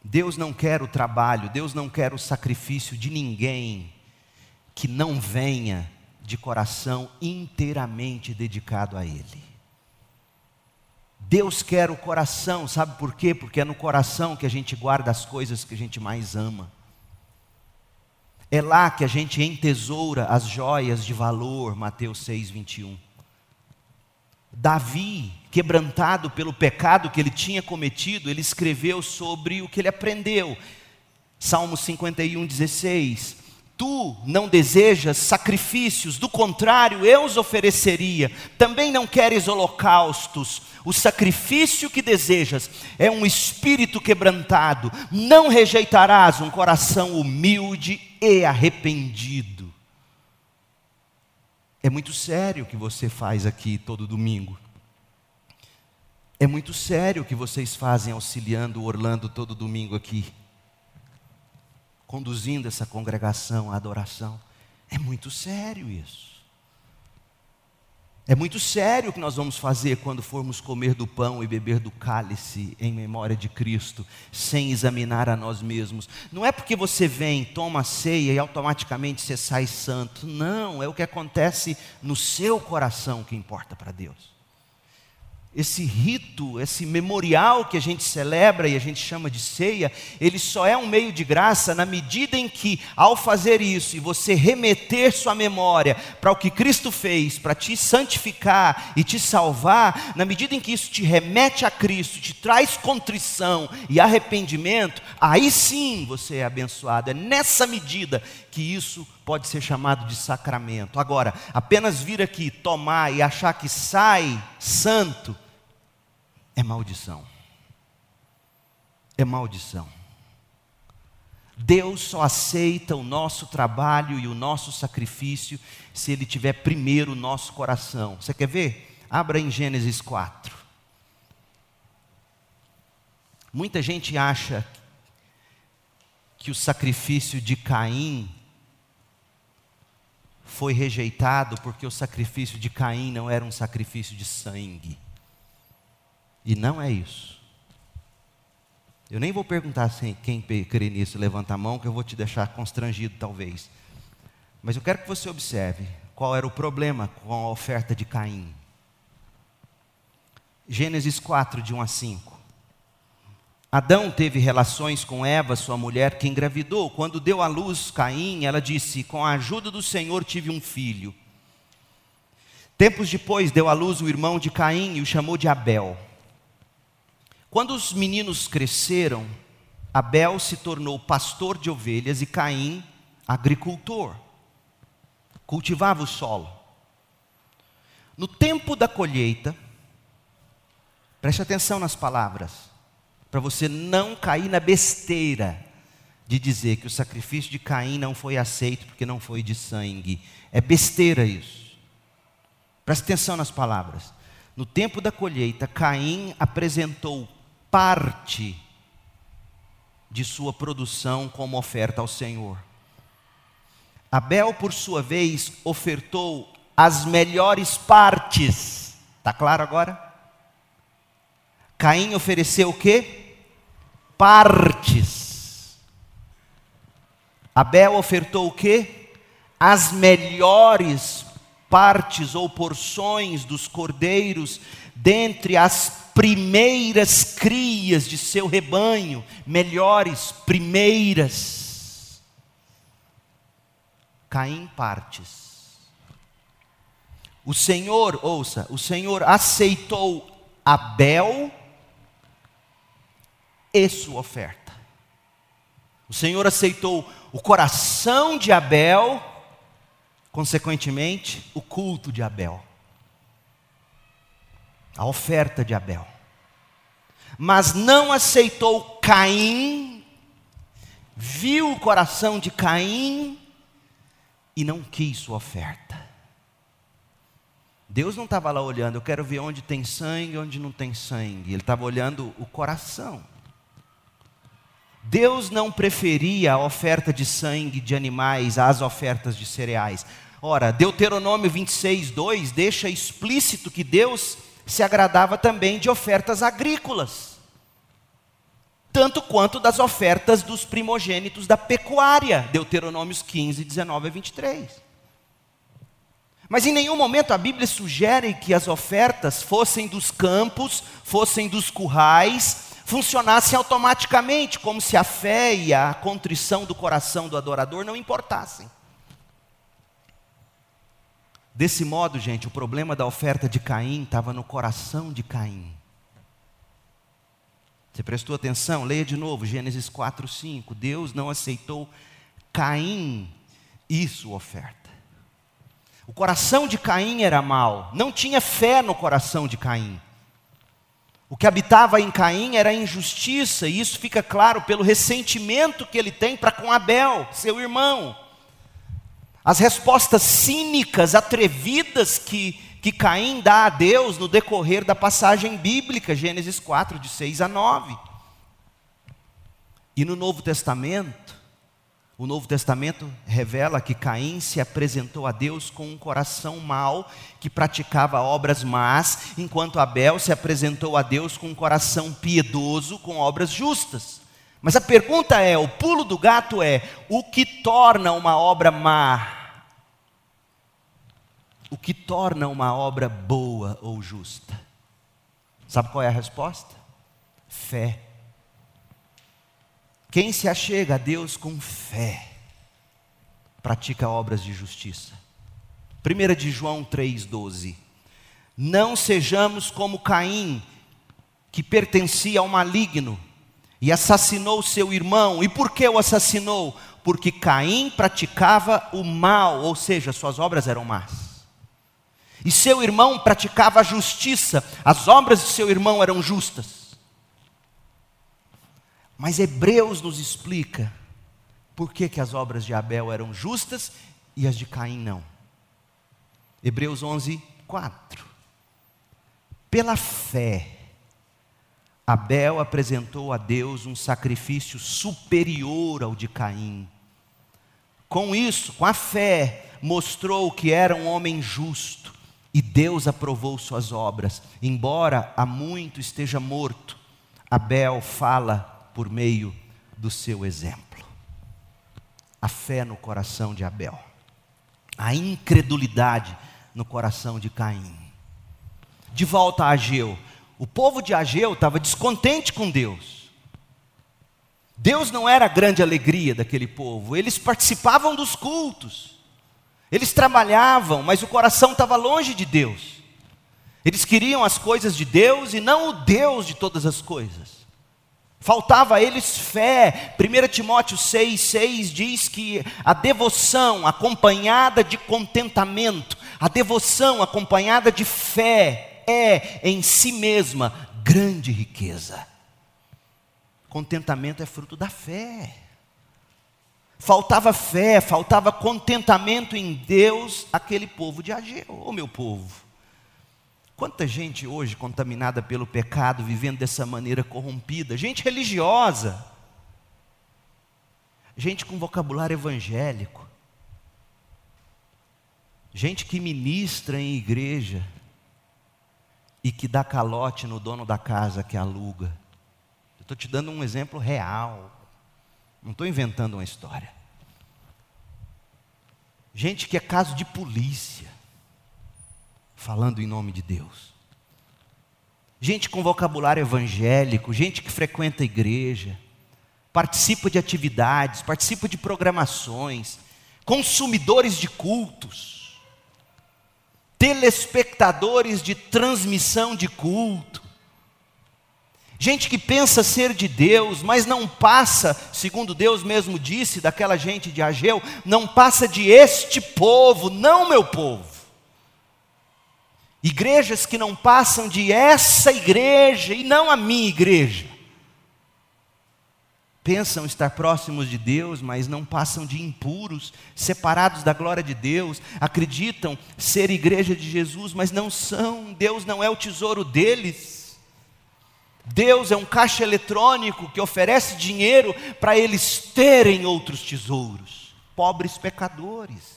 Deus não quer o trabalho, Deus não quer o sacrifício de ninguém que não venha de coração inteiramente dedicado a Ele. Deus quer o coração, sabe por quê? Porque é no coração que a gente guarda as coisas que a gente mais ama. É lá que a gente entesoura as joias de valor, Mateus 6, 21. Davi quebrantado pelo pecado que ele tinha cometido, ele escreveu sobre o que ele aprendeu. Salmo 51, 16. Tu não desejas sacrifícios, do contrário, eu os ofereceria. Também não queres holocaustos. O sacrifício que desejas é um espírito quebrantado. Não rejeitarás um coração humilde e arrependido. É muito sério o que você faz aqui todo domingo. É muito sério o que vocês fazem auxiliando o Orlando todo domingo aqui conduzindo essa congregação à adoração. É muito sério isso. É muito sério o que nós vamos fazer quando formos comer do pão e beber do cálice em memória de Cristo, sem examinar a nós mesmos. Não é porque você vem, toma a ceia e automaticamente você sai santo. Não, é o que acontece no seu coração que importa para Deus esse rito, esse memorial que a gente celebra e a gente chama de ceia, ele só é um meio de graça na medida em que, ao fazer isso e você remeter sua memória para o que Cristo fez, para te santificar e te salvar, na medida em que isso te remete a Cristo, te traz contrição e arrependimento, aí sim você é abençoado. É nessa medida que isso pode ser chamado de sacramento. Agora, apenas vir aqui tomar e achar que sai santo, é maldição. É maldição. Deus só aceita o nosso trabalho e o nosso sacrifício se Ele tiver primeiro o nosso coração. Você quer ver? Abra em Gênesis 4. Muita gente acha que o sacrifício de Caim foi rejeitado porque o sacrifício de Caim não era um sacrifício de sangue. E não é isso. Eu nem vou perguntar assim, quem crê nisso, levanta a mão, que eu vou te deixar constrangido talvez. Mas eu quero que você observe qual era o problema com a oferta de Caim. Gênesis 4, de 1 a 5. Adão teve relações com Eva, sua mulher, que engravidou. Quando deu à luz Caim, ela disse: Com a ajuda do Senhor tive um filho. Tempos depois deu à luz o irmão de Caim e o chamou de Abel. Quando os meninos cresceram, Abel se tornou pastor de ovelhas e Caim agricultor. Cultivava o solo. No tempo da colheita, preste atenção nas palavras, para você não cair na besteira de dizer que o sacrifício de Caim não foi aceito porque não foi de sangue. É besteira isso. Preste atenção nas palavras. No tempo da colheita, Caim apresentou parte de sua produção como oferta ao Senhor. Abel, por sua vez, ofertou as melhores partes. Está claro agora? Caim ofereceu o quê? Partes. Abel ofertou o quê? As melhores partes ou porções dos cordeiros dentre as primeiras crias de seu rebanho, melhores, primeiras. Caim partes. O Senhor, ouça, o Senhor aceitou Abel e sua oferta. O Senhor aceitou o coração de Abel, consequentemente, o culto de Abel a oferta de Abel. Mas não aceitou Caim, viu o coração de Caim e não quis sua oferta. Deus não estava lá olhando, eu quero ver onde tem sangue, onde não tem sangue. Ele estava olhando o coração. Deus não preferia a oferta de sangue de animais às ofertas de cereais. Ora, Deuteronômio 26, 2 deixa explícito que Deus se agradava também de ofertas agrícolas, tanto quanto das ofertas dos primogênitos da pecuária, Deuteronômios 15, 19 a 23. Mas em nenhum momento a Bíblia sugere que as ofertas fossem dos campos, fossem dos currais, funcionassem automaticamente, como se a fé e a contrição do coração do adorador não importassem. Desse modo, gente, o problema da oferta de Caim estava no coração de Caim. Você prestou atenção? Leia de novo, Gênesis 4, 5. Deus não aceitou Caim e sua oferta. O coração de Caim era mau, não tinha fé no coração de Caim. O que habitava em Caim era injustiça, e isso fica claro pelo ressentimento que ele tem para com Abel, seu irmão. As respostas cínicas, atrevidas que que Caim dá a Deus no decorrer da passagem bíblica, Gênesis 4, de 6 a 9. E no Novo Testamento, o Novo Testamento revela que Caim se apresentou a Deus com um coração mau, que praticava obras más, enquanto Abel se apresentou a Deus com um coração piedoso, com obras justas. Mas a pergunta é: o pulo do gato é, o que torna uma obra má? o que torna uma obra boa ou justa? Sabe qual é a resposta? Fé. Quem se achega a Deus com fé, pratica obras de justiça. 1 de João 3,12. Não sejamos como Caim, que pertencia ao maligno e assassinou seu irmão. E por que o assassinou? Porque Caim praticava o mal, ou seja, suas obras eram más. E seu irmão praticava a justiça, as obras de seu irmão eram justas. Mas Hebreus nos explica por que, que as obras de Abel eram justas e as de Caim não. Hebreus 11, 4. Pela fé, Abel apresentou a Deus um sacrifício superior ao de Caim. Com isso, com a fé, mostrou que era um homem justo e Deus aprovou suas obras. Embora há muito esteja morto, Abel fala por meio do seu exemplo. A fé no coração de Abel, a incredulidade no coração de Caim. De volta a Ageu, o povo de Ageu estava descontente com Deus. Deus não era a grande alegria daquele povo, eles participavam dos cultos eles trabalhavam, mas o coração estava longe de Deus. Eles queriam as coisas de Deus e não o Deus de todas as coisas. Faltava a eles fé. 1 Timóteo 6, 6 diz que a devoção acompanhada de contentamento, a devoção acompanhada de fé, é em si mesma grande riqueza. Contentamento é fruto da fé. Faltava fé, faltava contentamento em Deus, aquele povo de Ageu, o meu povo. Quanta gente hoje contaminada pelo pecado, vivendo dessa maneira corrompida, gente religiosa, gente com vocabulário evangélico, gente que ministra em igreja e que dá calote no dono da casa que aluga. Estou te dando um exemplo real. Não estou inventando uma história. Gente que é caso de polícia, falando em nome de Deus. Gente com vocabulário evangélico, gente que frequenta a igreja, participa de atividades, participa de programações, consumidores de cultos, telespectadores de transmissão de culto, Gente que pensa ser de Deus, mas não passa, segundo Deus mesmo disse daquela gente de Ageu, não passa de este povo, não meu povo. Igrejas que não passam de essa igreja e não a minha igreja. Pensam estar próximos de Deus, mas não passam de impuros, separados da glória de Deus, acreditam ser igreja de Jesus, mas não são, Deus não é o tesouro deles. Deus é um caixa eletrônico que oferece dinheiro para eles terem outros tesouros. Pobres pecadores.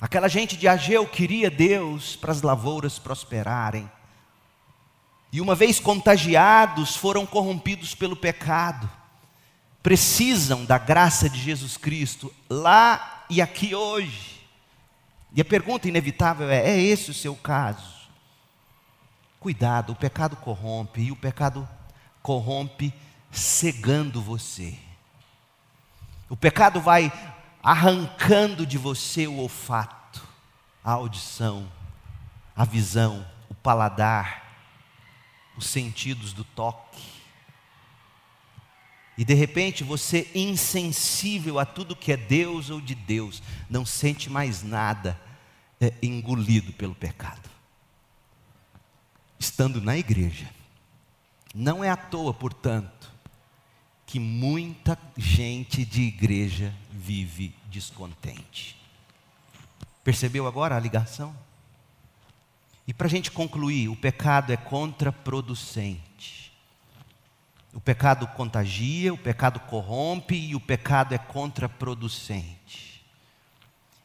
Aquela gente de Ageu queria Deus para as lavouras prosperarem. E uma vez contagiados, foram corrompidos pelo pecado. Precisam da graça de Jesus Cristo lá e aqui hoje. E a pergunta inevitável é: é esse o seu caso? Cuidado, o pecado corrompe e o pecado corrompe cegando você. O pecado vai arrancando de você o olfato. a audição, a visão, o paladar, os sentidos do toque. E de repente você, insensível a tudo que é Deus ou de Deus, não sente mais nada, é engolido pelo pecado. Estando na igreja. Não é à toa, portanto, que muita gente de igreja vive descontente. Percebeu agora a ligação? E para a gente concluir, o pecado é contraproducente. O pecado contagia, o pecado corrompe e o pecado é contraproducente.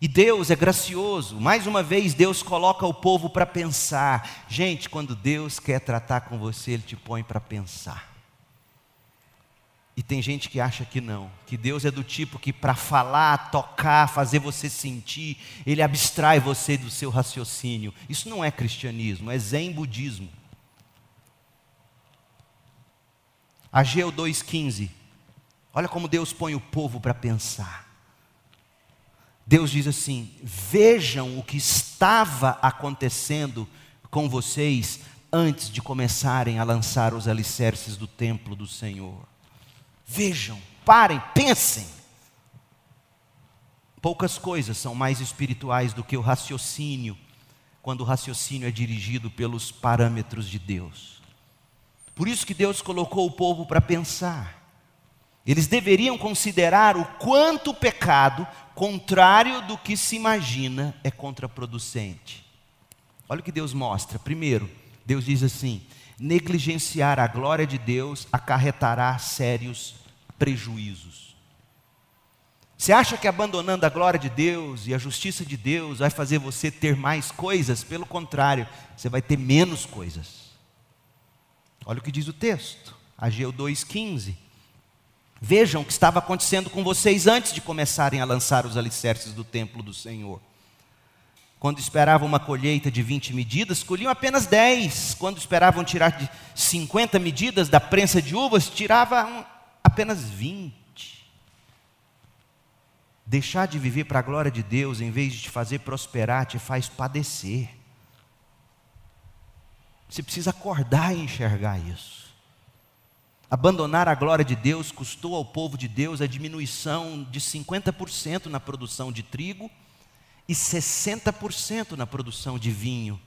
E Deus é gracioso, mais uma vez Deus coloca o povo para pensar. Gente, quando Deus quer tratar com você, Ele te põe para pensar. E tem gente que acha que não, que Deus é do tipo que para falar, tocar, fazer você sentir, Ele abstrai você do seu raciocínio. Isso não é cristianismo, é zen budismo. Ageu 2,15. Olha como Deus põe o povo para pensar. Deus diz assim: Vejam o que estava acontecendo com vocês antes de começarem a lançar os alicerces do templo do Senhor. Vejam, parem, pensem. Poucas coisas são mais espirituais do que o raciocínio, quando o raciocínio é dirigido pelos parâmetros de Deus. Por isso que Deus colocou o povo para pensar. Eles deveriam considerar o quanto o pecado, contrário do que se imagina, é contraproducente. Olha o que Deus mostra. Primeiro, Deus diz assim: negligenciar a glória de Deus acarretará sérios prejuízos. Você acha que abandonando a glória de Deus e a justiça de Deus vai fazer você ter mais coisas? Pelo contrário, você vai ter menos coisas. Olha o que diz o texto, Ageu 2,15. Vejam o que estava acontecendo com vocês antes de começarem a lançar os alicerces do templo do Senhor. Quando esperavam uma colheita de 20 medidas, colhiam apenas 10. Quando esperavam tirar de 50 medidas da prensa de uvas, tiravam apenas 20. Deixar de viver para a glória de Deus, em vez de te fazer prosperar, te faz padecer. Você precisa acordar e enxergar isso. Abandonar a glória de Deus custou ao povo de Deus a diminuição de 50% na produção de trigo e 60% na produção de vinho.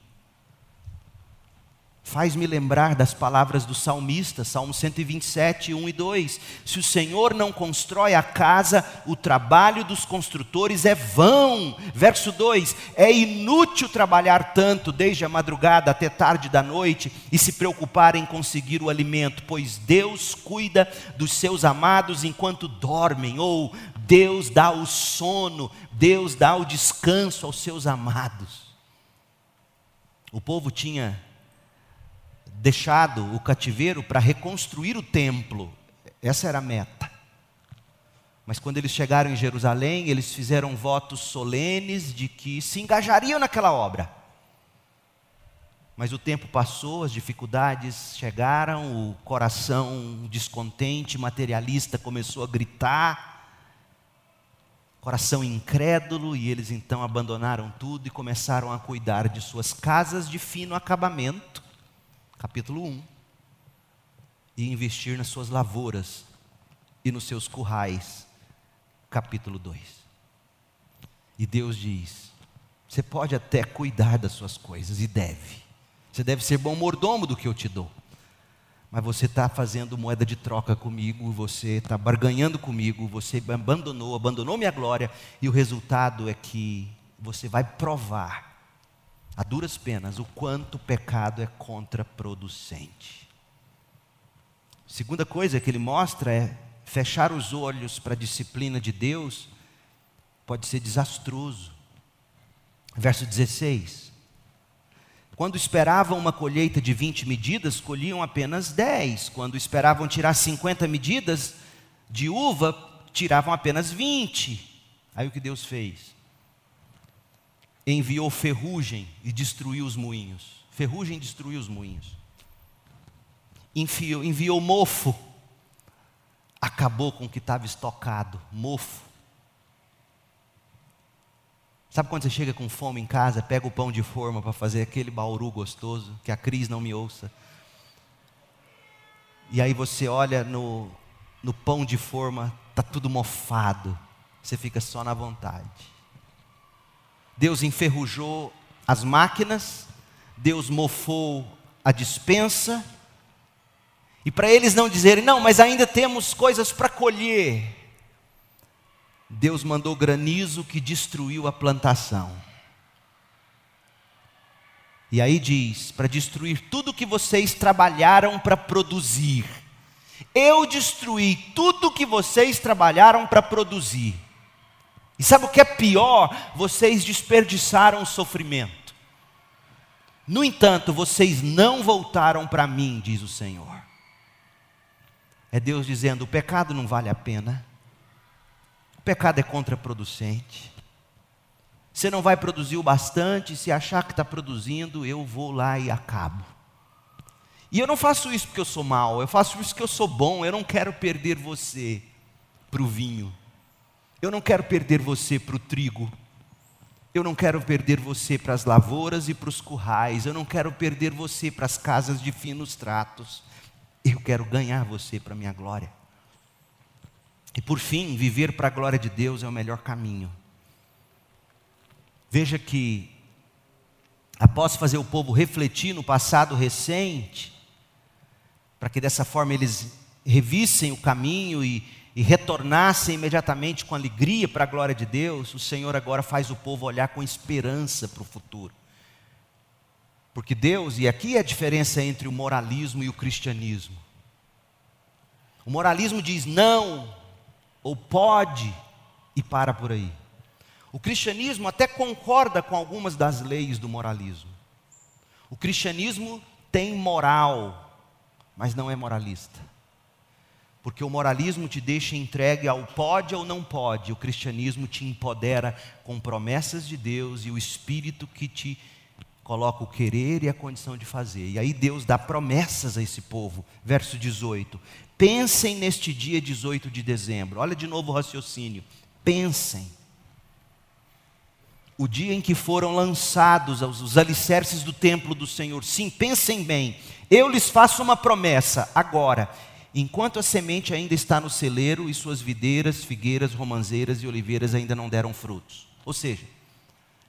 Faz-me lembrar das palavras do salmista, Salmo 127, 1 e 2. Se o Senhor não constrói a casa, o trabalho dos construtores é vão. Verso 2: É inútil trabalhar tanto, desde a madrugada até tarde da noite, e se preocupar em conseguir o alimento, pois Deus cuida dos seus amados enquanto dormem, ou Deus dá o sono, Deus dá o descanso aos seus amados. O povo tinha deixado o cativeiro para reconstruir o templo. Essa era a meta. Mas quando eles chegaram em Jerusalém, eles fizeram votos solenes de que se engajariam naquela obra. Mas o tempo passou, as dificuldades chegaram, o coração descontente, materialista começou a gritar, coração incrédulo, e eles então abandonaram tudo e começaram a cuidar de suas casas de fino acabamento capítulo 1, e investir nas suas lavouras e nos seus currais, capítulo 2. E Deus diz: você pode até cuidar das suas coisas, e deve. Você deve ser bom mordomo do que eu te dou. Mas você está fazendo moeda de troca comigo, você está barganhando comigo, você abandonou, abandonou minha glória, e o resultado é que você vai provar a duras penas, o quanto o pecado é contraproducente. Segunda coisa que ele mostra é fechar os olhos para a disciplina de Deus pode ser desastroso. Verso 16. Quando esperavam uma colheita de 20 medidas, colhiam apenas 10. Quando esperavam tirar 50 medidas de uva, tiravam apenas 20. Aí o que Deus fez? Enviou ferrugem e destruiu os moinhos. Ferrugem destruiu os moinhos. Enviou, enviou mofo, acabou com o que estava estocado. Mofo. Sabe quando você chega com fome em casa, pega o pão de forma para fazer aquele bauru gostoso, que a Cris não me ouça. E aí você olha no, no pão de forma, tá tudo mofado. Você fica só na vontade. Deus enferrujou as máquinas, Deus mofou a dispensa, e para eles não dizerem, não, mas ainda temos coisas para colher, Deus mandou granizo que destruiu a plantação. E aí diz: para destruir tudo que vocês trabalharam para produzir. Eu destruí tudo que vocês trabalharam para produzir. E sabe o que é pior? Vocês desperdiçaram o sofrimento. No entanto, vocês não voltaram para mim, diz o Senhor. É Deus dizendo: o pecado não vale a pena. O pecado é contraproducente. Você não vai produzir o bastante, se achar que está produzindo, eu vou lá e acabo. E eu não faço isso porque eu sou mau, eu faço isso porque eu sou bom, eu não quero perder você para o vinho. Eu não quero perder você para o trigo. Eu não quero perder você para as lavouras e para os currais. Eu não quero perder você para as casas de finos tratos. Eu quero ganhar você para a minha glória. E por fim, viver para a glória de Deus é o melhor caminho. Veja que, após fazer o povo refletir no passado recente, para que dessa forma eles revissem o caminho e, e retornassem imediatamente com alegria para a glória de Deus, o Senhor agora faz o povo olhar com esperança para o futuro. Porque Deus, e aqui é a diferença entre o moralismo e o cristianismo. O moralismo diz não, ou pode e para por aí. O cristianismo até concorda com algumas das leis do moralismo. O cristianismo tem moral, mas não é moralista. Porque o moralismo te deixa entregue ao pode ou não pode, o cristianismo te empodera com promessas de Deus e o espírito que te coloca o querer e a condição de fazer. E aí Deus dá promessas a esse povo. Verso 18: Pensem neste dia 18 de dezembro. Olha de novo o raciocínio. Pensem. O dia em que foram lançados os alicerces do templo do Senhor. Sim, pensem bem. Eu lhes faço uma promessa agora. Enquanto a semente ainda está no celeiro e suas videiras, figueiras, romanzeiras e oliveiras ainda não deram frutos. Ou seja,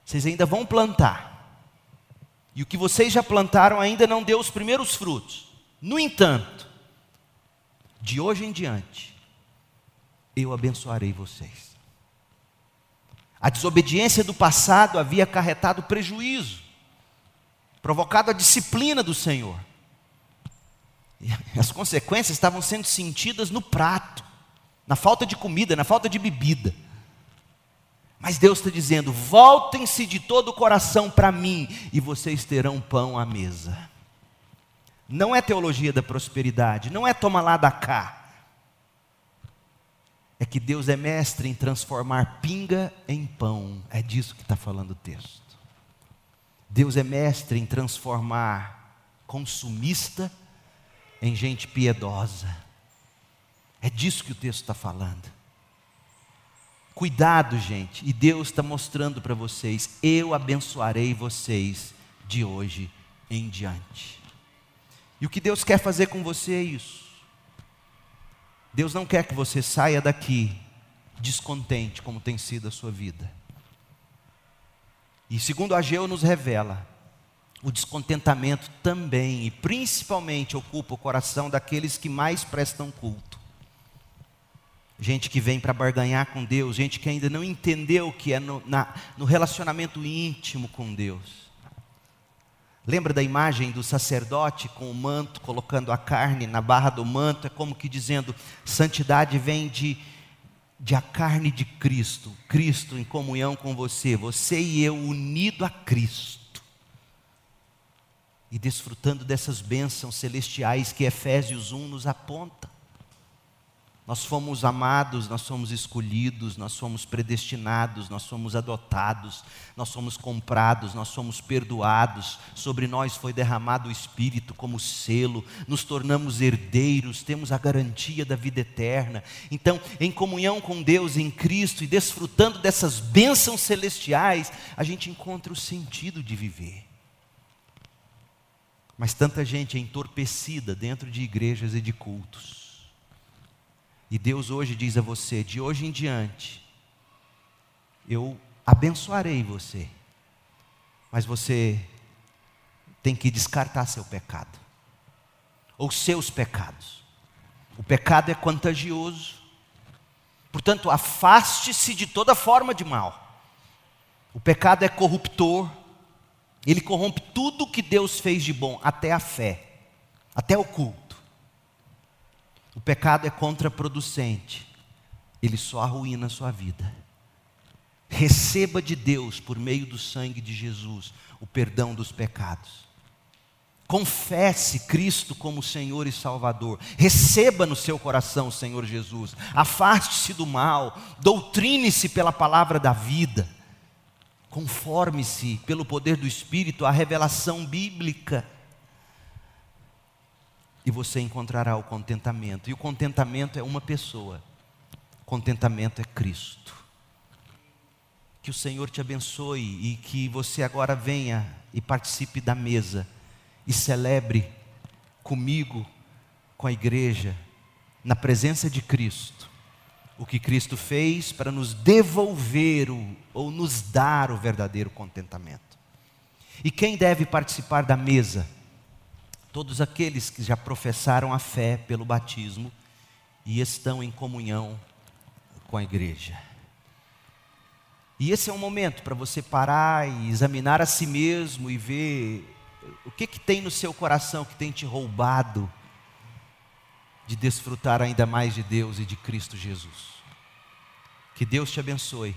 vocês ainda vão plantar. E o que vocês já plantaram ainda não deu os primeiros frutos. No entanto, de hoje em diante, eu abençoarei vocês. A desobediência do passado havia acarretado prejuízo, provocado a disciplina do Senhor. As consequências estavam sendo sentidas no prato, na falta de comida, na falta de bebida. Mas Deus está dizendo: voltem-se de todo o coração para mim, e vocês terão pão à mesa. Não é teologia da prosperidade, não é toma lá da cá. É que Deus é mestre em transformar pinga em pão. É disso que está falando o texto. Deus é mestre em transformar consumista em gente piedosa. É disso que o texto está falando. Cuidado, gente, e Deus está mostrando para vocês: eu abençoarei vocês de hoje em diante. E o que Deus quer fazer com você é isso. Deus não quer que você saia daqui descontente, como tem sido a sua vida. E segundo Ageu nos revela, o descontentamento também e principalmente ocupa o coração daqueles que mais prestam culto. Gente que vem para barganhar com Deus, gente que ainda não entendeu o que é no, na, no relacionamento íntimo com Deus. Lembra da imagem do sacerdote com o manto, colocando a carne na barra do manto? É como que dizendo: santidade vem de, de a carne de Cristo, Cristo em comunhão com você, você e eu unido a Cristo. E desfrutando dessas bênçãos celestiais que Efésios 1 nos aponta. Nós fomos amados, nós somos escolhidos, nós somos predestinados, nós somos adotados, nós somos comprados, nós somos perdoados. Sobre nós foi derramado o Espírito como selo, nos tornamos herdeiros, temos a garantia da vida eterna. Então, em comunhão com Deus em Cristo e desfrutando dessas bênçãos celestiais, a gente encontra o sentido de viver. Mas tanta gente é entorpecida dentro de igrejas e de cultos e Deus hoje diz a você: de hoje em diante, eu abençoarei você, mas você tem que descartar seu pecado, ou seus pecados. O pecado é contagioso, portanto, afaste-se de toda forma de mal. O pecado é corruptor, ele corrompe tudo que Deus fez de bom, até a fé, até o culto. O pecado é contraproducente, ele só arruína a sua vida. Receba de Deus, por meio do sangue de Jesus, o perdão dos pecados. Confesse Cristo como Senhor e Salvador. Receba no seu coração o Senhor Jesus. Afaste-se do mal. Doutrine-se pela palavra da vida. Conforme-se pelo poder do Espírito à revelação bíblica e você encontrará o contentamento. E o contentamento é uma pessoa. Contentamento é Cristo. Que o Senhor te abençoe e que você agora venha e participe da mesa e celebre comigo, com a igreja, na presença de Cristo, o que Cristo fez para nos devolver o, ou nos dar o verdadeiro contentamento. E quem deve participar da mesa? todos aqueles que já professaram a fé pelo batismo e estão em comunhão com a igreja. E esse é um momento para você parar e examinar a si mesmo e ver o que, que tem no seu coração que tem te roubado de desfrutar ainda mais de Deus e de Cristo Jesus. Que Deus te abençoe